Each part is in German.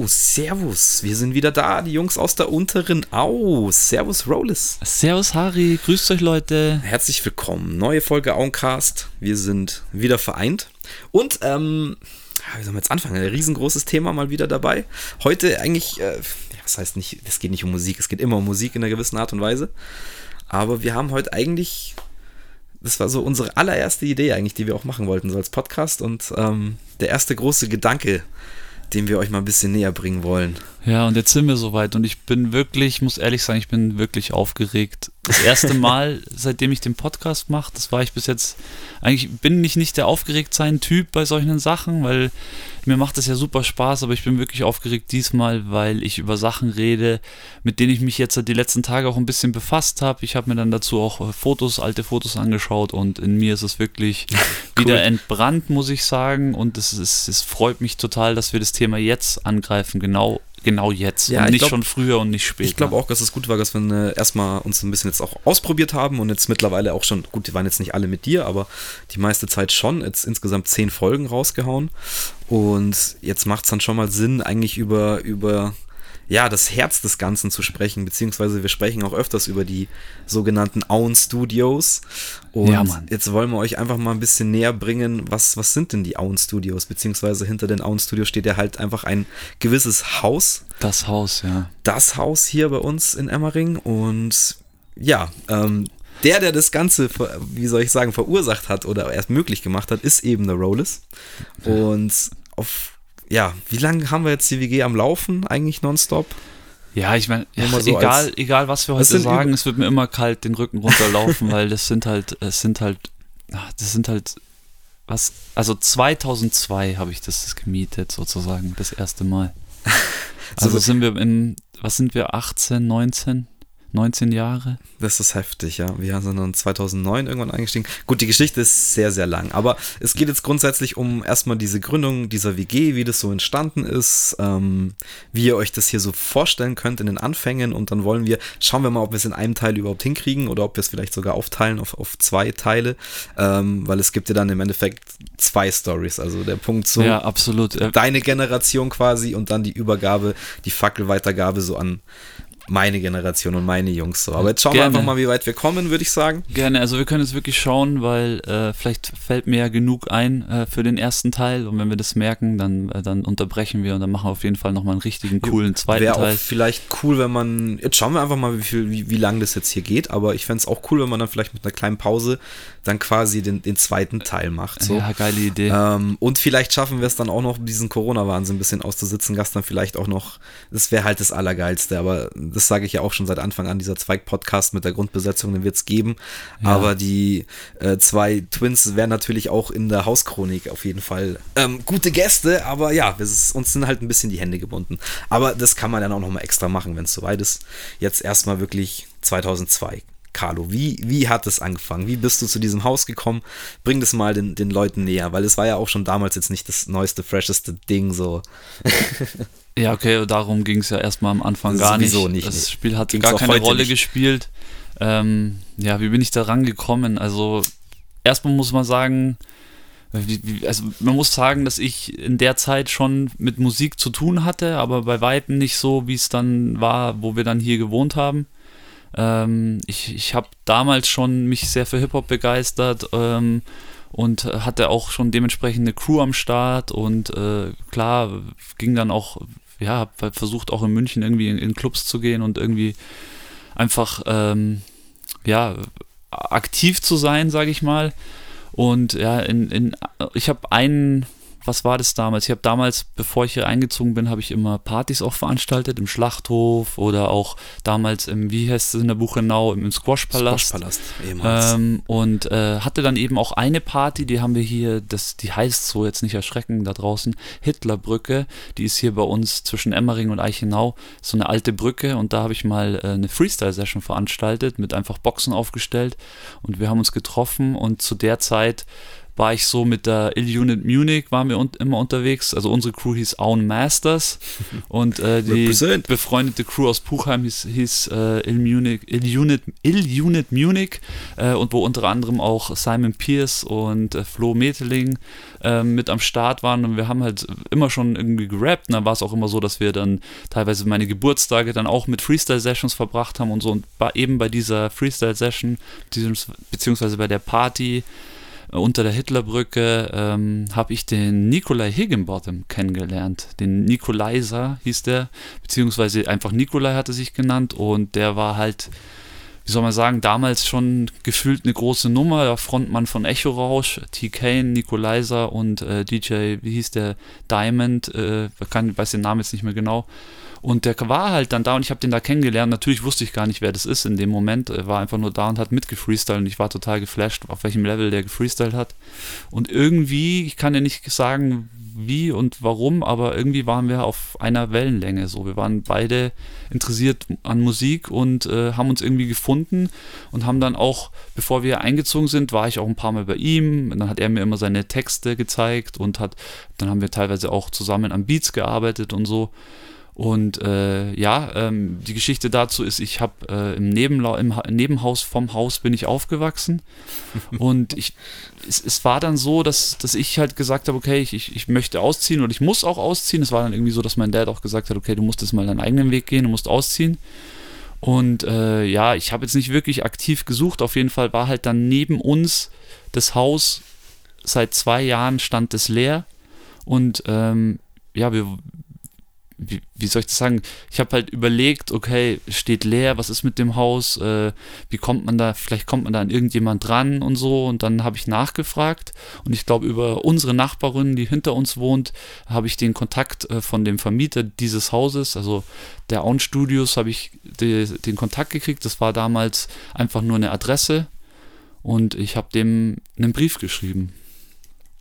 Jo, servus. Wir sind wieder da, die Jungs aus der unteren Au. Servus, Rollis. Servus, Harry. Grüßt euch, Leute. Herzlich willkommen. Neue Folge Auencast. Wir sind wieder vereint. Und, ähm, wie sollen wir jetzt anfangen? Ein riesengroßes Thema mal wieder dabei. Heute eigentlich, äh, was heißt nicht, es geht nicht um Musik, es geht immer um Musik in einer gewissen Art und Weise. Aber wir haben heute eigentlich, das war so unsere allererste Idee eigentlich, die wir auch machen wollten, so als Podcast. Und ähm, der erste große Gedanke, den wir euch mal ein bisschen näher bringen wollen. Ja, und jetzt sind wir soweit und ich bin wirklich, muss ehrlich sagen, ich bin wirklich aufgeregt. Das erste Mal, seitdem ich den Podcast mache, das war ich bis jetzt, eigentlich bin ich nicht der aufgeregt sein Typ bei solchen Sachen, weil mir macht es ja super Spaß, aber ich bin wirklich aufgeregt diesmal, weil ich über Sachen rede, mit denen ich mich jetzt die letzten Tage auch ein bisschen befasst habe. Ich habe mir dann dazu auch äh, Fotos, alte Fotos angeschaut und in mir ist es wirklich cool. wieder entbrannt, muss ich sagen. Und es, ist, es freut mich total, dass wir das Thema jetzt angreifen, genau genau jetzt ja, und nicht glaub, schon früher und nicht später. Ich glaube auch, dass es gut war, dass wir äh, erstmal uns ein bisschen jetzt auch ausprobiert haben und jetzt mittlerweile auch schon, gut, die waren jetzt nicht alle mit dir, aber die meiste Zeit schon, jetzt insgesamt zehn Folgen rausgehauen und jetzt macht es dann schon mal Sinn, eigentlich über, über ja, das Herz des Ganzen zu sprechen, beziehungsweise wir sprechen auch öfters über die sogenannten Auen Studios. Und ja, jetzt wollen wir euch einfach mal ein bisschen näher bringen, was, was sind denn die Auen Studios, beziehungsweise hinter den Auen Studios steht ja halt einfach ein gewisses Haus. Das Haus, ja. Das Haus hier bei uns in Emmering und ja, ähm, der, der das Ganze, wie soll ich sagen, verursacht hat oder erst möglich gemacht hat, ist eben der Rollis. Und auf ja, wie lange haben wir jetzt die WG am Laufen, eigentlich nonstop? Ja, ich meine, so egal, egal was wir heute sagen, es wird mir immer kalt den Rücken runterlaufen, weil das sind halt, es sind halt, das sind halt, was, also 2002 habe ich das gemietet sozusagen, das erste Mal. Also, also sind wir in, was sind wir, 18, 19? 19 Jahre. Das ist heftig, ja. Wir sind dann 2009 irgendwann eingestiegen. Gut, die Geschichte ist sehr, sehr lang. Aber es geht jetzt grundsätzlich um erstmal diese Gründung dieser WG, wie das so entstanden ist, ähm, wie ihr euch das hier so vorstellen könnt in den Anfängen. Und dann wollen wir, schauen wir mal, ob wir es in einem Teil überhaupt hinkriegen oder ob wir es vielleicht sogar aufteilen auf, auf zwei Teile. Ähm, weil es gibt ja dann im Endeffekt zwei Stories. Also der Punkt so. Ja, absolut. Deine Generation quasi und dann die Übergabe, die Fackelweitergabe so an meine Generation und meine Jungs so. Aber jetzt schauen Gerne. wir einfach mal, wie weit wir kommen, würde ich sagen. Gerne, also wir können jetzt wirklich schauen, weil äh, vielleicht fällt mir ja genug ein äh, für den ersten Teil und wenn wir das merken, dann, äh, dann unterbrechen wir und dann machen wir auf jeden Fall nochmal einen richtigen, coolen zweiten Wäre Teil. Wäre auch vielleicht cool, wenn man, jetzt schauen wir einfach mal, wie, viel, wie, wie lang das jetzt hier geht, aber ich fände es auch cool, wenn man dann vielleicht mit einer kleinen Pause dann quasi den, den zweiten Teil macht. So. Ja, geile Idee. Ähm, und vielleicht schaffen wir es dann auch noch, diesen Corona-Wahnsinn ein bisschen auszusitzen, Gast dann vielleicht auch noch, das wäre halt das Allergeilste, aber das sage ich ja auch schon seit Anfang an, dieser Zweig-Podcast mit der Grundbesetzung, den wird es geben. Ja. Aber die äh, zwei Twins wären natürlich auch in der Hauschronik auf jeden Fall ähm, gute Gäste, aber ja, ist, uns sind halt ein bisschen die Hände gebunden. Aber das kann man dann auch nochmal extra machen, wenn es soweit ist. Jetzt erstmal wirklich 2002. Carlo, wie, wie hat es angefangen? Wie bist du zu diesem Haus gekommen? Bring das mal den, den Leuten näher, weil es war ja auch schon damals jetzt nicht das neueste, fresheste Ding so. ja, okay, darum ging es ja erstmal am Anfang gar nicht. nicht. Das Spiel hat Ging's gar keine Rolle nicht. gespielt. Ähm, ja, wie bin ich da rangekommen? Also, erstmal muss man sagen, also man muss sagen, dass ich in der Zeit schon mit Musik zu tun hatte, aber bei weitem nicht so, wie es dann war, wo wir dann hier gewohnt haben. Ähm, ich ich habe damals schon mich sehr für Hip-Hop begeistert ähm, und hatte auch schon dementsprechend eine Crew am Start und äh, klar, ging dann auch, ja, habe versucht auch in München irgendwie in, in Clubs zu gehen und irgendwie einfach, ähm, ja, aktiv zu sein, sage ich mal. Und ja, in, in, ich habe einen was war das damals? Ich habe damals, bevor ich hier eingezogen bin, habe ich immer Partys auch veranstaltet im Schlachthof oder auch damals im, wie heißt es in der Buchenau, im Squashpalast. Squashpalast, ähm, und äh, hatte dann eben auch eine Party, die haben wir hier, das, die heißt so jetzt nicht erschrecken da draußen, Hitlerbrücke. Die ist hier bei uns zwischen Emmering und Eichenau, so eine alte Brücke und da habe ich mal äh, eine Freestyle-Session veranstaltet, mit einfach Boxen aufgestellt und wir haben uns getroffen und zu der Zeit war ich so mit der Ill-Unit Munich, waren wir un immer unterwegs. Also unsere Crew hieß Aun Masters und äh, die Represent. befreundete Crew aus Puchheim hieß, hieß äh, Ill-Unit Ill Ill Munich äh, und wo unter anderem auch Simon Pierce und äh, Flo Meteling ähm, mit am Start waren und wir haben halt immer schon irgendwie gerappt und dann war es auch immer so, dass wir dann teilweise meine Geburtstage dann auch mit Freestyle-Sessions verbracht haben und so und eben bei dieser Freestyle-Session beziehungsweise bei der Party unter der Hitlerbrücke ähm, habe ich den Nikolai Higginbottom kennengelernt. Den Nikolaiser hieß der, beziehungsweise einfach Nikolai hatte sich genannt und der war halt wie soll man sagen, damals schon gefühlt eine große Nummer, der Frontmann von Echo Rausch, T. Kane, Nikolaiser und äh, DJ, wie hieß der, Diamond, äh, kann, weiß den Namen jetzt nicht mehr genau. Und der war halt dann da und ich habe den da kennengelernt. Natürlich wusste ich gar nicht, wer das ist in dem Moment. Er war einfach nur da und hat mitgefreestylt und ich war total geflasht, auf welchem Level der gefreestylt hat. Und irgendwie, ich kann ja nicht sagen, wie und warum, aber irgendwie waren wir auf einer Wellenlänge. So, wir waren beide interessiert an Musik und äh, haben uns irgendwie gefunden und haben dann auch, bevor wir eingezogen sind, war ich auch ein paar Mal bei ihm. Dann hat er mir immer seine Texte gezeigt und hat, dann haben wir teilweise auch zusammen an Beats gearbeitet und so. Und äh, ja, ähm, die Geschichte dazu ist, ich habe äh, im, Nebenla im Nebenhaus vom Haus bin ich aufgewachsen. und ich, es, es, war dann so, dass, dass ich halt gesagt habe, okay, ich, ich möchte ausziehen und ich muss auch ausziehen. Es war dann irgendwie so, dass mein Dad auch gesagt hat, okay, du musst jetzt mal deinen eigenen Weg gehen, du musst ausziehen. Und äh, ja, ich habe jetzt nicht wirklich aktiv gesucht. Auf jeden Fall war halt dann neben uns das Haus, seit zwei Jahren stand es leer. Und ähm, ja, wir, wie, wie, soll ich das sagen? Ich habe halt überlegt, okay, steht leer, was ist mit dem Haus? Äh, wie kommt man da, vielleicht kommt man da an irgendjemand dran und so. Und dann habe ich nachgefragt und ich glaube, über unsere Nachbarin, die hinter uns wohnt, habe ich den Kontakt äh, von dem Vermieter dieses Hauses, also der Aun Studios, habe ich de, den Kontakt gekriegt. Das war damals einfach nur eine Adresse und ich habe dem einen Brief geschrieben.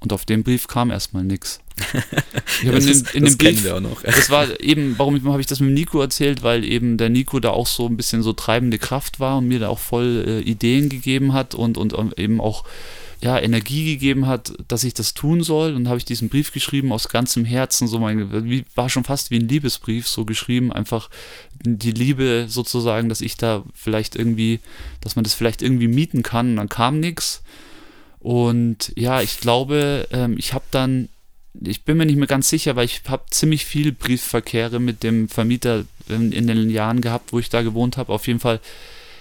Und auf dem Brief kam erstmal nichts. Ich habe in, in dem Brief, das war eben, warum habe ich das mit Nico erzählt, weil eben der Nico da auch so ein bisschen so treibende Kraft war und mir da auch voll äh, Ideen gegeben hat und, und, und eben auch ja, Energie gegeben hat, dass ich das tun soll. Und habe ich diesen Brief geschrieben aus ganzem Herzen, so mein, wie, war schon fast wie ein Liebesbrief, so geschrieben, einfach die Liebe sozusagen, dass ich da vielleicht irgendwie, dass man das vielleicht irgendwie mieten kann. Und dann kam nichts. Und ja, ich glaube, ähm, ich habe dann, ich bin mir nicht mehr ganz sicher, weil ich habe ziemlich viel Briefverkehre mit dem Vermieter in, in den Jahren gehabt, wo ich da gewohnt habe. Auf jeden Fall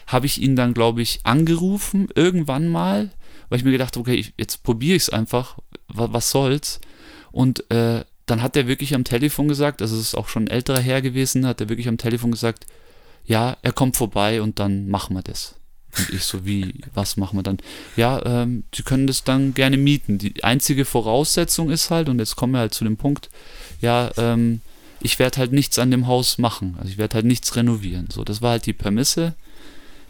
habe ich ihn dann, glaube ich, angerufen, irgendwann mal, weil ich mir gedacht habe, okay, ich, jetzt probiere ich es einfach, was, was, soll's. Und äh, dann hat er wirklich am Telefon gesagt, also es ist auch schon ein älterer Herr gewesen, hat er wirklich am Telefon gesagt, ja, er kommt vorbei und dann machen wir das. Und ich so, wie, was machen wir dann? Ja, ähm, sie können das dann gerne mieten. Die einzige Voraussetzung ist halt, und jetzt kommen wir halt zu dem Punkt, ja, ähm, ich werde halt nichts an dem Haus machen. Also ich werde halt nichts renovieren. So, das war halt die Prämisse.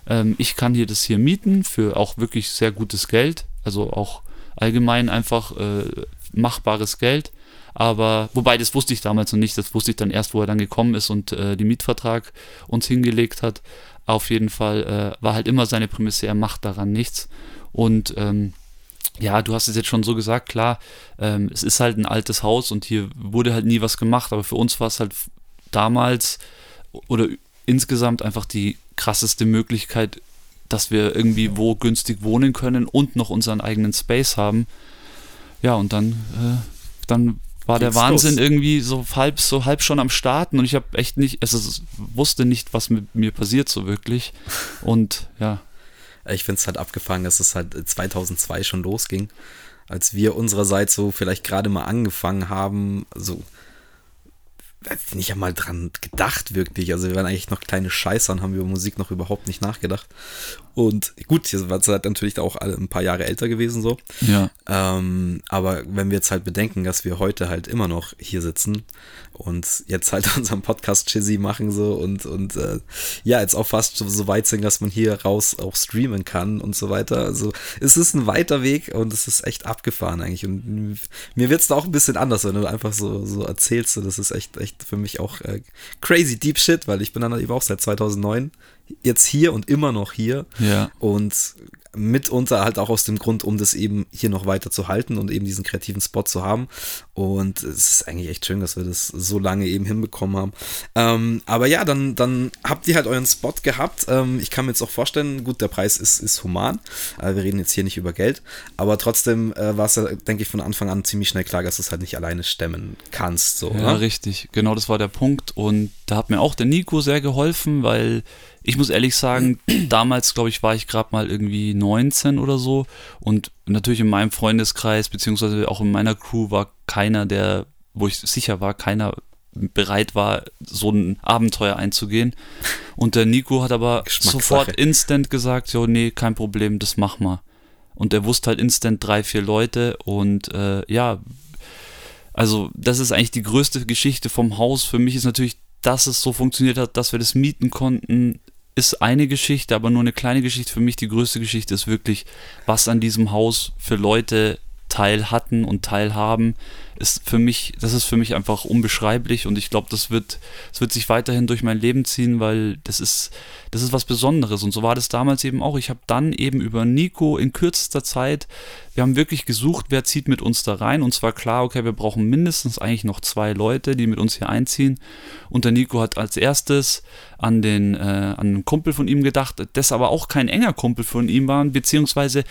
Ähm, ich kann hier das hier mieten für auch wirklich sehr gutes Geld. Also auch allgemein einfach äh, machbares Geld. Aber, wobei, das wusste ich damals noch nicht, das wusste ich dann erst, wo er dann gekommen ist und äh, den Mietvertrag uns hingelegt hat. Auf jeden Fall äh, war halt immer seine Prämisse, er macht daran nichts. Und ähm, ja, du hast es jetzt schon so gesagt, klar, ähm, es ist halt ein altes Haus und hier wurde halt nie was gemacht, aber für uns war es halt damals oder insgesamt einfach die krasseste Möglichkeit, dass wir irgendwie wo günstig wohnen können und noch unseren eigenen Space haben. Ja, und dann, äh, dann war der Wahnsinn los. irgendwie so halb, so halb schon am Starten und ich habe echt nicht, also wusste nicht, was mit mir passiert so wirklich. Und ja. Ich finde es halt abgefangen, dass es halt 2002 schon losging, als wir unsererseits so vielleicht gerade mal angefangen haben, so nicht einmal dran gedacht, wirklich. Also wir waren eigentlich noch kleine Scheißer und haben über Musik noch überhaupt nicht nachgedacht. Und gut, hier war es halt natürlich auch alle ein paar Jahre älter gewesen so. Ja. Ähm, aber wenn wir jetzt halt bedenken, dass wir heute halt immer noch hier sitzen und jetzt halt unseren Podcast Chizzy machen so und, und äh, ja, jetzt auch fast so weit sind, dass man hier raus auch streamen kann und so weiter. Also es ist ein weiter Weg und es ist echt abgefahren eigentlich. Und mir wird es da auch ein bisschen anders, wenn du einfach so, so erzählst. So, das ist echt, echt für mich auch äh, crazy deep shit, weil ich bin dann eben auch seit 2009 jetzt hier und immer noch hier. Ja. Und mitunter halt auch aus dem Grund, um das eben hier noch weiter zu halten und eben diesen kreativen Spot zu haben. Und es ist eigentlich echt schön, dass wir das so lange eben hinbekommen haben. Ähm, aber ja, dann, dann habt ihr halt euren Spot gehabt. Ähm, ich kann mir jetzt auch vorstellen, gut, der Preis ist, ist human. Äh, wir reden jetzt hier nicht über Geld. Aber trotzdem äh, war es ja, denke ich, von Anfang an ziemlich schnell klar, dass du es halt nicht alleine stemmen kannst. So, ja, ne? richtig. Genau das war der Punkt. Und da hat mir auch der Nico sehr geholfen, weil ich muss ehrlich sagen, damals, glaube ich, war ich gerade mal irgendwie 19 oder so. Und natürlich in meinem Freundeskreis, beziehungsweise auch in meiner Crew, war keiner, der, wo ich sicher war, keiner bereit war, so ein Abenteuer einzugehen. Und der Nico hat aber sofort instant gesagt, so, nee, kein Problem, das mach mal. Und er wusste halt instant drei, vier Leute und äh, ja, also das ist eigentlich die größte Geschichte vom Haus. Für mich ist natürlich, dass es so funktioniert hat, dass wir das mieten konnten, ist eine Geschichte, aber nur eine kleine Geschichte. Für mich die größte Geschichte ist wirklich, was an diesem Haus für Leute teil hatten und teilhaben ist für mich, das ist für mich einfach unbeschreiblich und ich glaube, das wird, das wird sich weiterhin durch mein Leben ziehen, weil das ist, das ist was Besonderes und so war das damals eben auch. Ich habe dann eben über Nico in kürzester Zeit, wir haben wirklich gesucht, wer zieht mit uns da rein und zwar klar, okay, wir brauchen mindestens eigentlich noch zwei Leute, die mit uns hier einziehen und der Nico hat als erstes an den, äh, an einen Kumpel von ihm gedacht, das aber auch kein enger Kumpel von ihm war, beziehungsweise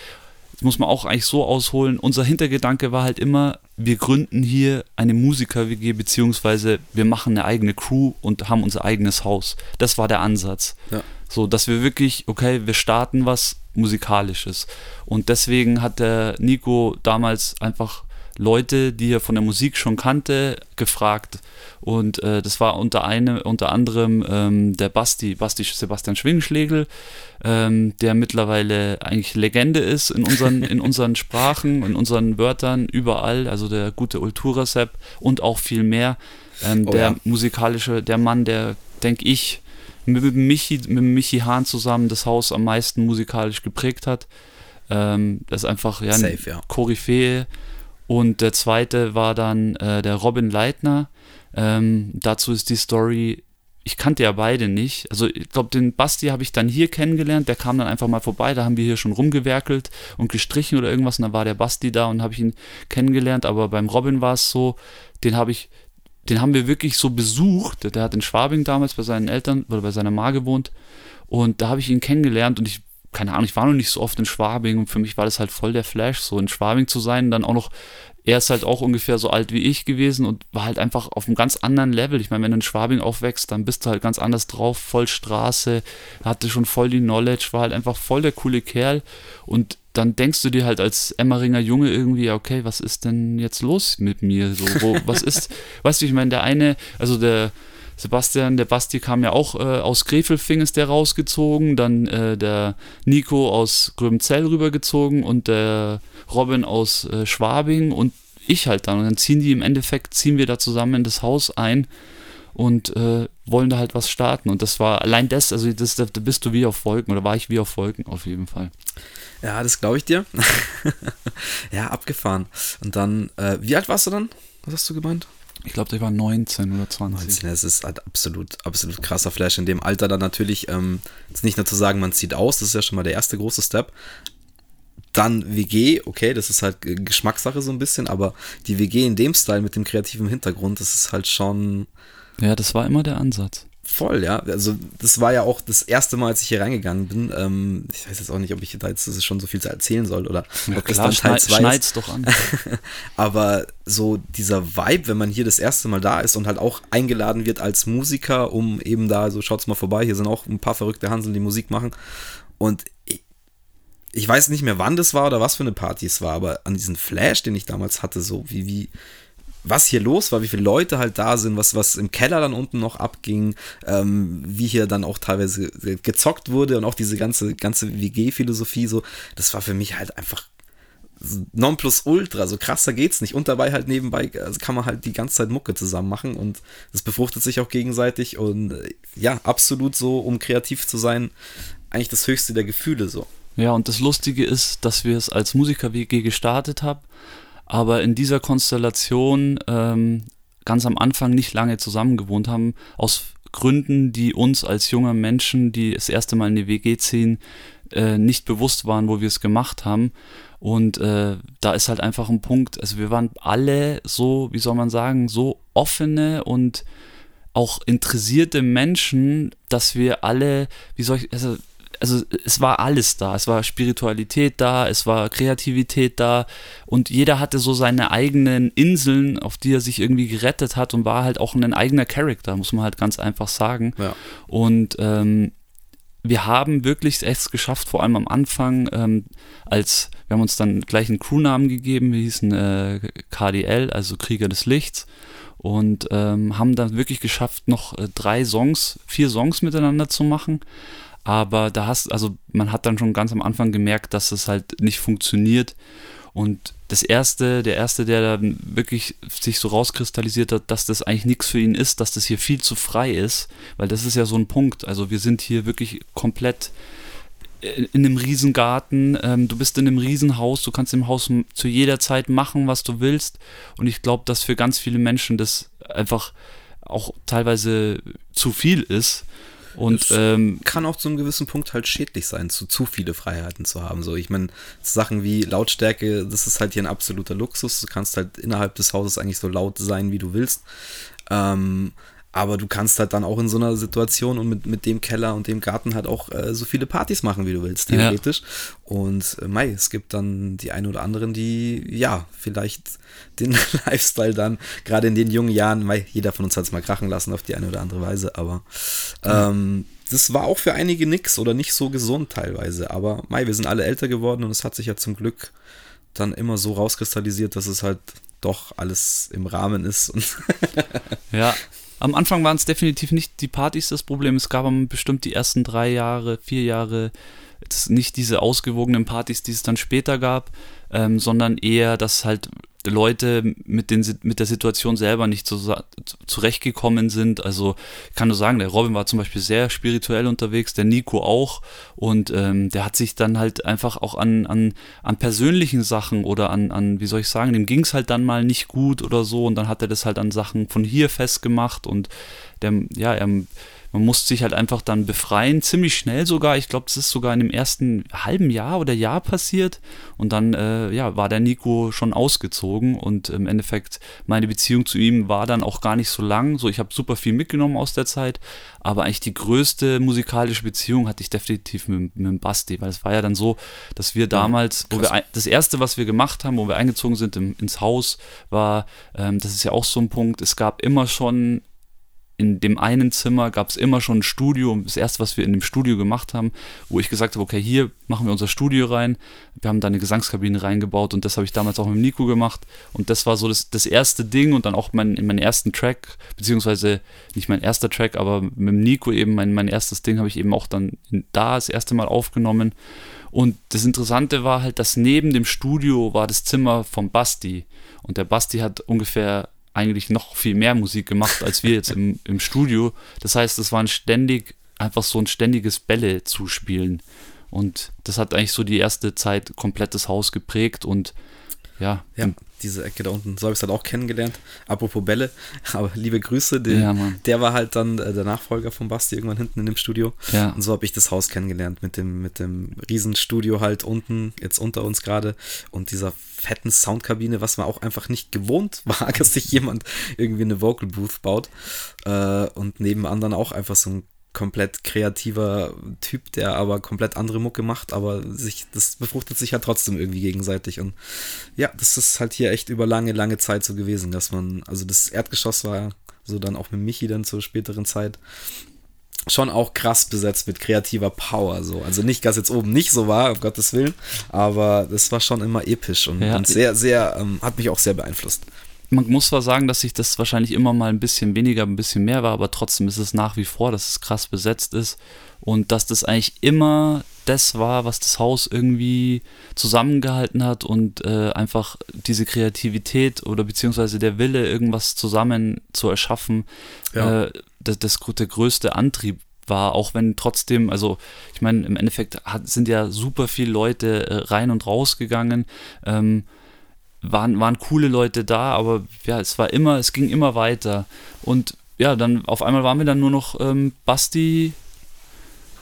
das muss man auch eigentlich so ausholen. Unser Hintergedanke war halt immer, wir gründen hier eine Musiker-WG, beziehungsweise wir machen eine eigene Crew und haben unser eigenes Haus. Das war der Ansatz. Ja. So, dass wir wirklich, okay, wir starten was Musikalisches. Und deswegen hat der Nico damals einfach Leute, die er von der Musik schon kannte, gefragt. Und äh, das war unter, eine, unter anderem ähm, der Basti, Basti Sebastian Schwingenschlegel, ähm, der mittlerweile eigentlich Legende ist in unseren, in unseren Sprachen, in unseren Wörtern, überall. Also der gute Ulturasep und auch viel mehr. Ähm, oh, der ja. musikalische, der Mann, der, denke ich, mit Michi, mit Michi Hahn zusammen das Haus am meisten musikalisch geprägt hat. Ähm, das ist einfach ja, Safe, ja. Koryphäe und der zweite war dann äh, der Robin Leitner. Ähm, dazu ist die Story, ich kannte ja beide nicht. Also ich glaube, den Basti habe ich dann hier kennengelernt, der kam dann einfach mal vorbei, da haben wir hier schon rumgewerkelt und gestrichen oder irgendwas. Und dann war der Basti da und habe ich ihn kennengelernt, aber beim Robin war es so, den habe ich, den haben wir wirklich so besucht, der hat in Schwabing damals bei seinen Eltern oder bei seiner Ma gewohnt. Und da habe ich ihn kennengelernt und ich keine Ahnung, ich war noch nicht so oft in Schwabing und für mich war das halt voll der Flash, so in Schwabing zu sein. Dann auch noch, er ist halt auch ungefähr so alt wie ich gewesen und war halt einfach auf einem ganz anderen Level. Ich meine, wenn du in Schwabing aufwächst, dann bist du halt ganz anders drauf, voll Straße, hatte schon voll die Knowledge, war halt einfach voll der coole Kerl und dann denkst du dir halt als Emmeringer Junge irgendwie, okay, was ist denn jetzt los mit mir? So, wo, was ist, weißt du, ich meine, der eine, also der, Sebastian, der Basti kam ja auch äh, aus Grefelfing ist der rausgezogen, dann äh, der Nico aus Gröbenzell rübergezogen und der Robin aus äh, Schwabing und ich halt dann. Und dann ziehen die im Endeffekt, ziehen wir da zusammen in das Haus ein und äh, wollen da halt was starten. Und das war allein das, also das, da bist du wie auf Wolken oder war ich wie auf Wolken auf jeden Fall. Ja, das glaube ich dir. ja, abgefahren. Und dann, äh, wie alt warst du dann? Was hast du gemeint? Ich glaube, der war 19 oder 20. 19, das ist halt absolut, absolut krasser Flash. In dem Alter dann natürlich, ähm, jetzt nicht nur zu sagen, man zieht aus, das ist ja schon mal der erste große Step. Dann WG, okay, das ist halt Geschmackssache so ein bisschen, aber die WG in dem Style mit dem kreativen Hintergrund, das ist halt schon. Ja, das war immer der Ansatz. Voll, ja. Also das war ja auch das erste Mal, als ich hier reingegangen bin. Ähm, ich weiß jetzt auch nicht, ob ich da jetzt schon so viel zu erzählen soll oder ja, ob klar, das dann Teil 2 schneid's doch an. Aber so dieser Vibe, wenn man hier das erste Mal da ist und halt auch eingeladen wird als Musiker, um eben da, so schaut's mal vorbei, hier sind auch ein paar verrückte Hanseln, die Musik machen. Und ich, ich weiß nicht mehr, wann das war oder was für eine Party es war, aber an diesen Flash, den ich damals hatte, so wie, wie, was hier los war, wie viele Leute halt da sind, was, was im Keller dann unten noch abging, ähm, wie hier dann auch teilweise gezockt wurde und auch diese ganze, ganze WG-Philosophie, so, das war für mich halt einfach Nonplusultra, so krasser geht's nicht. Und dabei halt nebenbei also kann man halt die ganze Zeit Mucke zusammen machen und das befruchtet sich auch gegenseitig und äh, ja, absolut so, um kreativ zu sein, eigentlich das höchste der Gefühle so. Ja, und das Lustige ist, dass wir es als Musiker-WG gestartet haben aber in dieser Konstellation ähm, ganz am Anfang nicht lange zusammen gewohnt haben, aus Gründen, die uns als junge Menschen, die das erste Mal in die WG ziehen, äh, nicht bewusst waren, wo wir es gemacht haben. Und äh, da ist halt einfach ein Punkt, also wir waren alle so, wie soll man sagen, so offene und auch interessierte Menschen, dass wir alle, wie soll ich, also also es war alles da. Es war Spiritualität da, es war Kreativität da und jeder hatte so seine eigenen Inseln, auf die er sich irgendwie gerettet hat und war halt auch ein eigener Charakter, muss man halt ganz einfach sagen. Ja. Und ähm, wir haben wirklich es geschafft, vor allem am Anfang, ähm, als wir haben uns dann gleich einen Crewnamen gegeben, wir hießen äh, KDL, also Krieger des Lichts und ähm, haben dann wirklich geschafft, noch äh, drei Songs, vier Songs miteinander zu machen aber da hast, also man hat dann schon ganz am Anfang gemerkt, dass es halt nicht funktioniert. Und das erste, der erste, der dann wirklich sich so rauskristallisiert hat, dass das eigentlich nichts für ihn ist, dass das hier viel zu frei ist, weil das ist ja so ein Punkt. Also wir sind hier wirklich komplett in einem Riesengarten, ähm, du bist in einem Riesenhaus, du kannst im Haus zu jeder Zeit machen, was du willst. Und ich glaube, dass für ganz viele Menschen das einfach auch teilweise zu viel ist. Und ähm, kann auch zu einem gewissen Punkt halt schädlich sein, zu zu viele Freiheiten zu haben. So, ich meine, Sachen wie Lautstärke, das ist halt hier ein absoluter Luxus. Du kannst halt innerhalb des Hauses eigentlich so laut sein, wie du willst. Ähm, aber du kannst halt dann auch in so einer Situation und mit, mit dem Keller und dem Garten halt auch äh, so viele Partys machen, wie du willst, theoretisch. Ja. Und äh, Mai, es gibt dann die einen oder anderen, die ja vielleicht den Lifestyle dann, gerade in den jungen Jahren, Mai, jeder von uns hat es mal krachen lassen auf die eine oder andere Weise, aber ähm, das war auch für einige nix oder nicht so gesund teilweise. Aber Mai, wir sind alle älter geworden und es hat sich ja zum Glück dann immer so rauskristallisiert, dass es halt doch alles im Rahmen ist. ja, am Anfang waren es definitiv nicht die Partys das Problem. Es gab bestimmt die ersten drei Jahre, vier Jahre nicht diese ausgewogenen Partys, die es dann später gab, ähm, sondern eher, dass halt Leute mit, den, mit der Situation selber nicht so zurechtgekommen sind. Also ich kann nur sagen, der Robin war zum Beispiel sehr spirituell unterwegs, der Nico auch. Und ähm, der hat sich dann halt einfach auch an, an, an persönlichen Sachen oder an, an, wie soll ich sagen, dem ging es halt dann mal nicht gut oder so. Und dann hat er das halt an Sachen von hier festgemacht. Und der, ja, er man musste sich halt einfach dann befreien, ziemlich schnell sogar. Ich glaube, das ist sogar in dem ersten halben Jahr oder Jahr passiert. Und dann äh, ja, war der Nico schon ausgezogen und im Endeffekt meine Beziehung zu ihm war dann auch gar nicht so lang. So, ich habe super viel mitgenommen aus der Zeit, aber eigentlich die größte musikalische Beziehung hatte ich definitiv mit, mit dem Basti, weil es war ja dann so, dass wir damals, wo wir das erste, was wir gemacht haben, wo wir eingezogen sind im, ins Haus, war, ähm, das ist ja auch so ein Punkt, es gab immer schon in dem einen Zimmer gab es immer schon ein Studio, das erste, was wir in dem Studio gemacht haben, wo ich gesagt habe, okay, hier machen wir unser Studio rein. Wir haben da eine Gesangskabine reingebaut und das habe ich damals auch mit Nico gemacht. Und das war so das, das erste Ding und dann auch mein, in meinen ersten Track, beziehungsweise nicht mein erster Track, aber mit Nico eben mein, mein erstes Ding habe ich eben auch dann da das erste Mal aufgenommen. Und das Interessante war halt, dass neben dem Studio war das Zimmer vom Basti. Und der Basti hat ungefähr eigentlich noch viel mehr Musik gemacht als wir jetzt im, im Studio. Das heißt, es war ein ständig, einfach so ein ständiges Bälle zuspielen. Und das hat eigentlich so die erste Zeit komplett das Haus geprägt und ja. Ja, diese Ecke da unten. So habe ich es dann auch kennengelernt. Apropos Bälle, aber liebe Grüße. Den, ja, der war halt dann äh, der Nachfolger von Basti irgendwann hinten in dem Studio. Ja. Und so habe ich das Haus kennengelernt mit dem, mit dem Riesenstudio halt unten, jetzt unter uns gerade und dieser fetten Soundkabine, was man auch einfach nicht gewohnt war, dass sich jemand irgendwie eine Vocal Booth baut. Äh, und neben anderen auch einfach so ein komplett kreativer Typ, der aber komplett andere Mucke macht, aber sich, das befruchtet sich ja trotzdem irgendwie gegenseitig. Und ja, das ist halt hier echt über lange, lange Zeit so gewesen, dass man, also das Erdgeschoss war so dann auch mit Michi dann zur späteren Zeit schon auch krass besetzt mit kreativer Power. So. Also nicht, dass jetzt oben nicht so war, um Gottes Willen, aber das war schon immer episch und, ja. und sehr, sehr, ähm, hat mich auch sehr beeinflusst man muss zwar sagen, dass sich das wahrscheinlich immer mal ein bisschen weniger, ein bisschen mehr war, aber trotzdem ist es nach wie vor, dass es krass besetzt ist und dass das eigentlich immer das war, was das Haus irgendwie zusammengehalten hat und äh, einfach diese Kreativität oder beziehungsweise der Wille, irgendwas zusammen zu erschaffen, ja. äh, das, das der größte Antrieb war, auch wenn trotzdem, also ich meine, im Endeffekt hat, sind ja super viele Leute äh, rein und raus gegangen. Ähm, waren, waren coole Leute da, aber ja, es war immer, es ging immer weiter. Und ja, dann auf einmal waren wir dann nur noch ähm, Basti,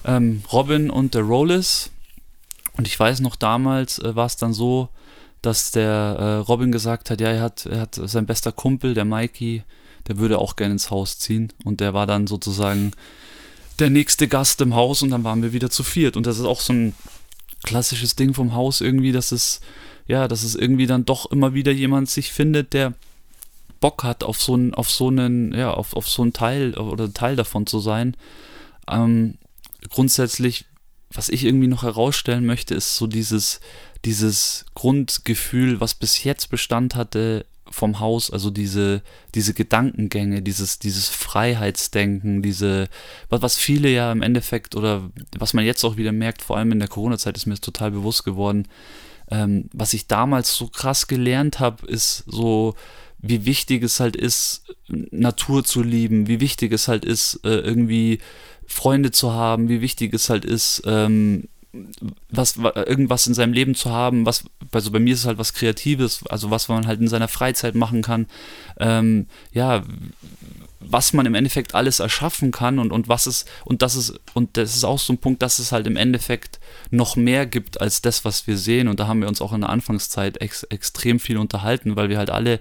ähm, Robin und der Rollis. Und ich weiß noch, damals äh, war es dann so, dass der äh, Robin gesagt hat, ja, er hat, er hat sein bester Kumpel, der Mikey, der würde auch gerne ins Haus ziehen. Und der war dann sozusagen der nächste Gast im Haus und dann waren wir wieder zu viert. Und das ist auch so ein klassisches Ding vom Haus irgendwie, dass es, ja, dass es irgendwie dann doch immer wieder jemand sich findet, der Bock hat, auf so einen, auf so einen, ja, auf, auf so einen Teil oder Teil davon zu sein. Ähm, grundsätzlich, was ich irgendwie noch herausstellen möchte, ist so dieses, dieses Grundgefühl, was bis jetzt Bestand hatte vom Haus, also diese, diese Gedankengänge, dieses, dieses Freiheitsdenken, diese, was, viele ja im Endeffekt oder was man jetzt auch wieder merkt, vor allem in der Corona-Zeit ist mir das total bewusst geworden, ähm, was ich damals so krass gelernt habe, ist so, wie wichtig es halt ist, Natur zu lieben, wie wichtig es halt ist, äh, irgendwie Freunde zu haben, wie wichtig es halt ist, ähm, was, irgendwas in seinem Leben zu haben, was, also bei mir ist es halt was Kreatives, also was man halt in seiner Freizeit machen kann, ähm, ja, was man im Endeffekt alles erschaffen kann und, und was es, und das ist, und das ist auch so ein Punkt, dass es halt im Endeffekt noch mehr gibt als das, was wir sehen. Und da haben wir uns auch in der Anfangszeit ex, extrem viel unterhalten, weil wir halt alle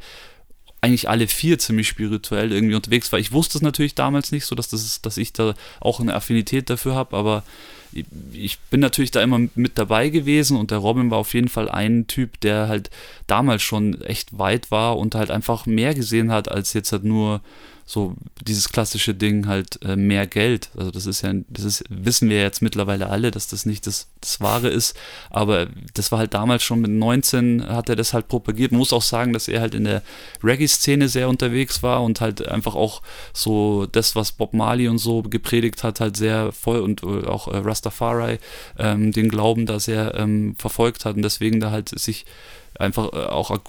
eigentlich alle vier ziemlich spirituell irgendwie unterwegs war. Ich wusste es natürlich damals nicht, so dass, das ist, dass ich da auch eine Affinität dafür habe, aber ich bin natürlich da immer mit dabei gewesen und der Robin war auf jeden Fall ein Typ, der halt damals schon echt weit war und halt einfach mehr gesehen hat als jetzt halt nur so dieses klassische Ding halt äh, mehr Geld. Also das ist ja, das ist, wissen wir jetzt mittlerweile alle, dass das nicht das, das Wahre ist. Aber das war halt damals schon mit 19 hat er das halt propagiert. Man muss auch sagen, dass er halt in der Reggae-Szene sehr unterwegs war und halt einfach auch so das, was Bob Marley und so gepredigt hat, halt sehr voll und äh, auch äh, Rastafari ähm, den Glauben da sehr ähm, verfolgt hat und deswegen da halt sich einfach äh, auch äh,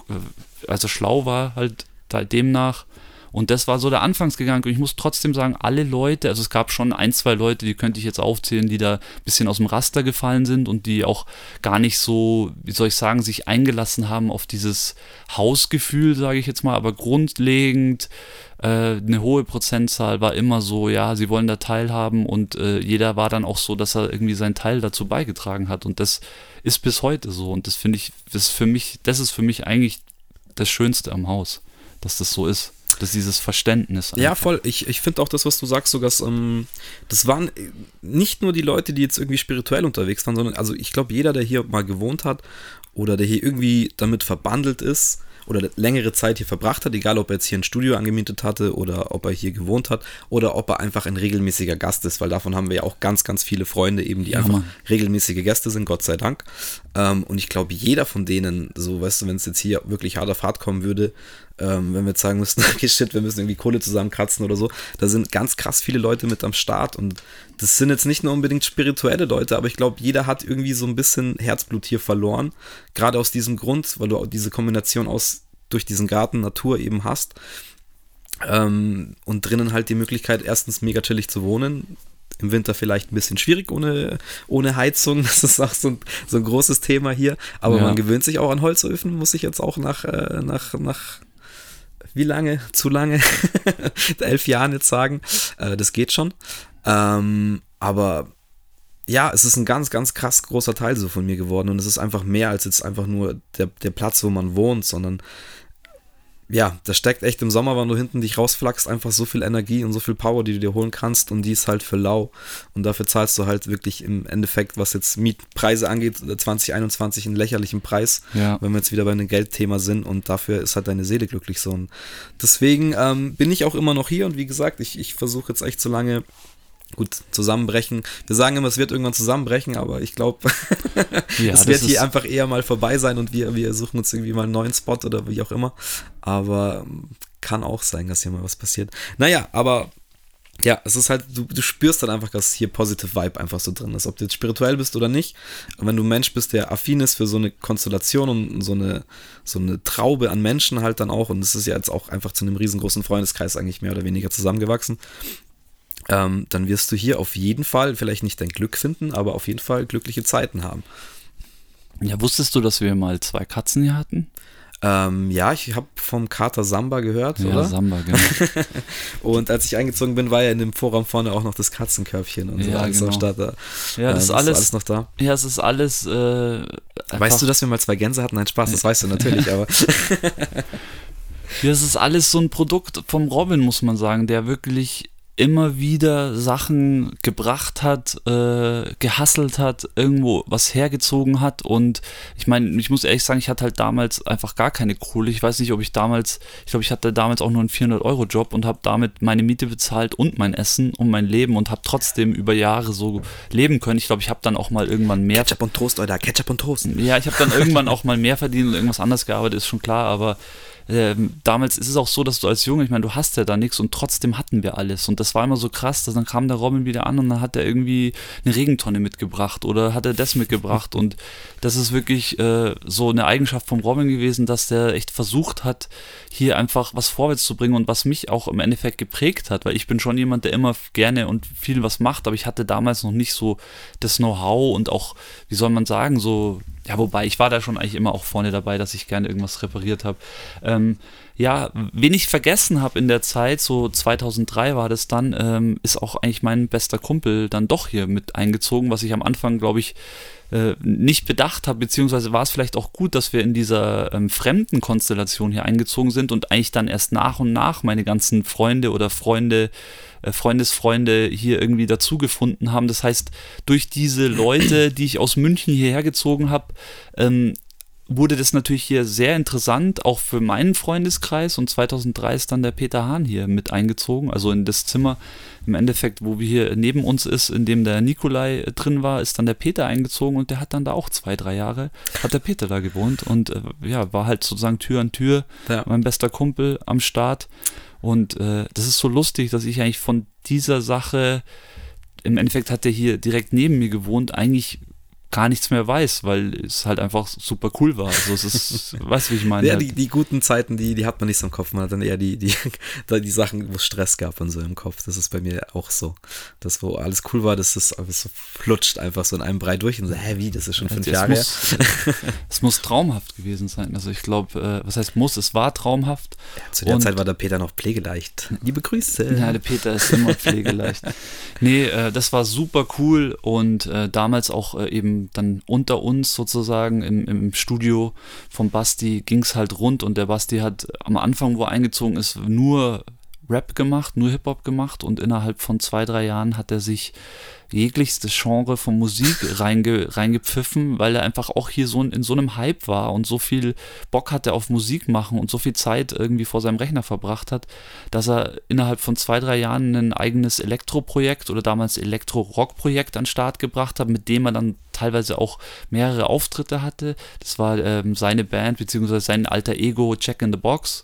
also schlau war halt da demnach und das war so der Anfangsgedanke. Und ich muss trotzdem sagen, alle Leute, also es gab schon ein, zwei Leute, die könnte ich jetzt aufzählen, die da ein bisschen aus dem Raster gefallen sind und die auch gar nicht so, wie soll ich sagen, sich eingelassen haben auf dieses Hausgefühl, sage ich jetzt mal. Aber grundlegend äh, eine hohe Prozentzahl war immer so, ja, sie wollen da teilhaben und äh, jeder war dann auch so, dass er irgendwie seinen Teil dazu beigetragen hat. Und das ist bis heute so. Und das finde ich, das ist für mich, das ist für mich eigentlich das Schönste am Haus, dass das so ist dass dieses Verständnis. Einfach. Ja, voll. Ich, ich finde auch das, was du sagst, so dass, ähm, das waren nicht nur die Leute, die jetzt irgendwie spirituell unterwegs waren, sondern also ich glaube, jeder, der hier mal gewohnt hat oder der hier irgendwie damit verbandelt ist, oder längere Zeit hier verbracht hat, egal ob er jetzt hier ein Studio angemietet hatte oder ob er hier gewohnt hat oder ob er einfach ein regelmäßiger Gast ist, weil davon haben wir ja auch ganz, ganz viele Freunde eben, die ja, einfach Mann. regelmäßige Gäste sind, Gott sei Dank. Ähm, und ich glaube, jeder von denen, so weißt du, wenn es jetzt hier wirklich hart auf hart kommen würde, ähm, wenn wir jetzt sagen müssten, okay, shit, wir müssen irgendwie Kohle zusammenkratzen oder so, da sind ganz krass viele Leute mit am Start und das sind jetzt nicht nur unbedingt spirituelle Leute, aber ich glaube, jeder hat irgendwie so ein bisschen Herzblut hier verloren, gerade aus diesem Grund, weil du diese Kombination aus durch diesen Garten Natur eben hast ähm, und drinnen halt die Möglichkeit, erstens mega chillig zu wohnen, im Winter vielleicht ein bisschen schwierig ohne, ohne Heizung. Das ist auch so ein, so ein großes Thema hier. Aber ja. man gewöhnt sich auch an Holzöfen, muss ich jetzt auch nach, äh, nach, nach wie lange? Zu lange? Elf Jahren jetzt sagen. Äh, das geht schon. Ähm, aber ja, es ist ein ganz, ganz krass großer Teil so von mir geworden und es ist einfach mehr als jetzt einfach nur der, der Platz, wo man wohnt, sondern ja, da steckt echt im Sommer, wenn du hinten dich rausflackst, einfach so viel Energie und so viel Power, die du dir holen kannst und die ist halt für lau. Und dafür zahlst du halt wirklich im Endeffekt, was jetzt Mietpreise angeht, 2021 einen lächerlichen Preis, ja. wenn wir jetzt wieder bei einem Geldthema sind und dafür ist halt deine Seele glücklich so. Und deswegen ähm, bin ich auch immer noch hier und wie gesagt, ich, ich versuche jetzt echt so lange gut, zusammenbrechen. Wir sagen immer, es wird irgendwann zusammenbrechen, aber ich glaube, ja, es wird hier einfach eher mal vorbei sein und wir, wir suchen uns irgendwie mal einen neuen Spot oder wie auch immer. Aber ähm, kann auch sein, dass hier mal was passiert. Naja, aber ja, es ist halt, du, du spürst dann einfach, dass hier Positive Vibe einfach so drin ist, ob du jetzt spirituell bist oder nicht. Und wenn du ein Mensch bist, der affin ist für so eine Konstellation und so eine, so eine Traube an Menschen halt dann auch, und es ist ja jetzt auch einfach zu einem riesengroßen Freundeskreis eigentlich mehr oder weniger zusammengewachsen, ähm, dann wirst du hier auf jeden Fall vielleicht nicht dein Glück finden, aber auf jeden Fall glückliche Zeiten haben. Ja, wusstest du, dass wir mal zwei Katzen hier hatten? Ähm, ja, ich habe vom Kater Samba gehört, ja, oder? Samba, genau. und als ich eingezogen bin, war ja in dem Vorraum vorne auch noch das Katzenkörbchen und ja, so alles genau. Start da. Ja, das, äh, ist alles, alles noch da. Ja, es ist alles. Äh, weißt du, dass wir mal zwei Gänse hatten? Nein, Spaß, das weißt du natürlich, aber. ja, es ist alles so ein Produkt vom Robin, muss man sagen, der wirklich immer wieder Sachen gebracht hat, äh, gehasselt hat, irgendwo was hergezogen hat. Und ich meine, ich muss ehrlich sagen, ich hatte halt damals einfach gar keine Kohle. Ich weiß nicht, ob ich damals, ich glaube, ich hatte damals auch nur einen 400-Euro-Job und habe damit meine Miete bezahlt und mein Essen und mein Leben und habe trotzdem über Jahre so leben können. Ich glaube, ich habe dann auch mal irgendwann mehr. Ketchup und Toast, oder Ketchup und Toast. Ja, ich habe dann irgendwann auch mal mehr verdient und irgendwas anders gearbeitet, ist schon klar, aber ähm, damals ist es auch so, dass du als Junge, ich meine, du hast ja da nichts und trotzdem hatten wir alles. Und das war immer so krass, dass dann kam der Robin wieder an und dann hat er irgendwie eine Regentonne mitgebracht oder hat er das mitgebracht. Und das ist wirklich äh, so eine Eigenschaft vom Robin gewesen, dass der echt versucht hat, hier einfach was vorwärts zu bringen und was mich auch im Endeffekt geprägt hat, weil ich bin schon jemand, der immer gerne und viel was macht, aber ich hatte damals noch nicht so das Know-how und auch, wie soll man sagen, so ja, wobei, ich war da schon eigentlich immer auch vorne dabei, dass ich gerne irgendwas repariert habe. Ähm, ja, wen ich vergessen habe in der Zeit, so 2003 war das dann, ähm, ist auch eigentlich mein bester Kumpel dann doch hier mit eingezogen, was ich am Anfang, glaube ich, äh, nicht bedacht habe, beziehungsweise war es vielleicht auch gut, dass wir in dieser ähm, fremden Konstellation hier eingezogen sind und eigentlich dann erst nach und nach meine ganzen Freunde oder Freunde äh, Freundesfreunde hier irgendwie dazugefunden haben. Das heißt, durch diese Leute, die ich aus München hierher gezogen habe, ähm, wurde das natürlich hier sehr interessant, auch für meinen Freundeskreis. Und 2003 ist dann der Peter Hahn hier mit eingezogen, also in das Zimmer im Endeffekt, wo wir hier neben uns ist, in dem der Nikolai äh, drin war, ist dann der Peter eingezogen und der hat dann da auch zwei, drei Jahre, hat der Peter da gewohnt und äh, ja, war halt sozusagen Tür an Tür, ja. mein bester Kumpel am Start. Und äh, das ist so lustig, dass ich eigentlich von dieser Sache, im Endeffekt hat er hier direkt neben mir gewohnt, eigentlich gar nichts mehr weiß, weil es halt einfach super cool war. Also es ist, weißt du, wie ich meine? Ja, die, die guten Zeiten, die, die hat man nicht so im Kopf. Man hat dann eher die, die, die Sachen, wo es Stress gab und so im Kopf. Das ist bei mir auch so. Das, wo alles cool war, das ist alles so flutscht einfach so in einem Brei durch und so, hä, wie, das ist schon ja, fünf Jahre muss, es muss traumhaft gewesen sein. Also ich glaube, äh, was heißt muss, es war traumhaft. Ja, zu der Zeit war der Peter noch pflegeleicht. Liebe Grüße. Ja, der Peter ist immer pflegeleicht. nee, äh, das war super cool und äh, damals auch äh, eben dann unter uns sozusagen im, im Studio vom Basti ging es halt rund und der Basti hat am Anfang, wo er eingezogen ist, nur Rap gemacht, nur Hip-Hop gemacht und innerhalb von zwei, drei Jahren hat er sich jeglichstes Genre von Musik reinge, reingepfiffen, weil er einfach auch hier so in so einem Hype war und so viel Bock hatte auf Musik machen und so viel Zeit irgendwie vor seinem Rechner verbracht hat, dass er innerhalb von zwei, drei Jahren ein eigenes Elektro-Projekt oder damals Elektro-Rock-Projekt an den Start gebracht hat, mit dem er dann teilweise auch mehrere Auftritte hatte. Das war ähm, seine Band beziehungsweise sein alter Ego Check in the Box.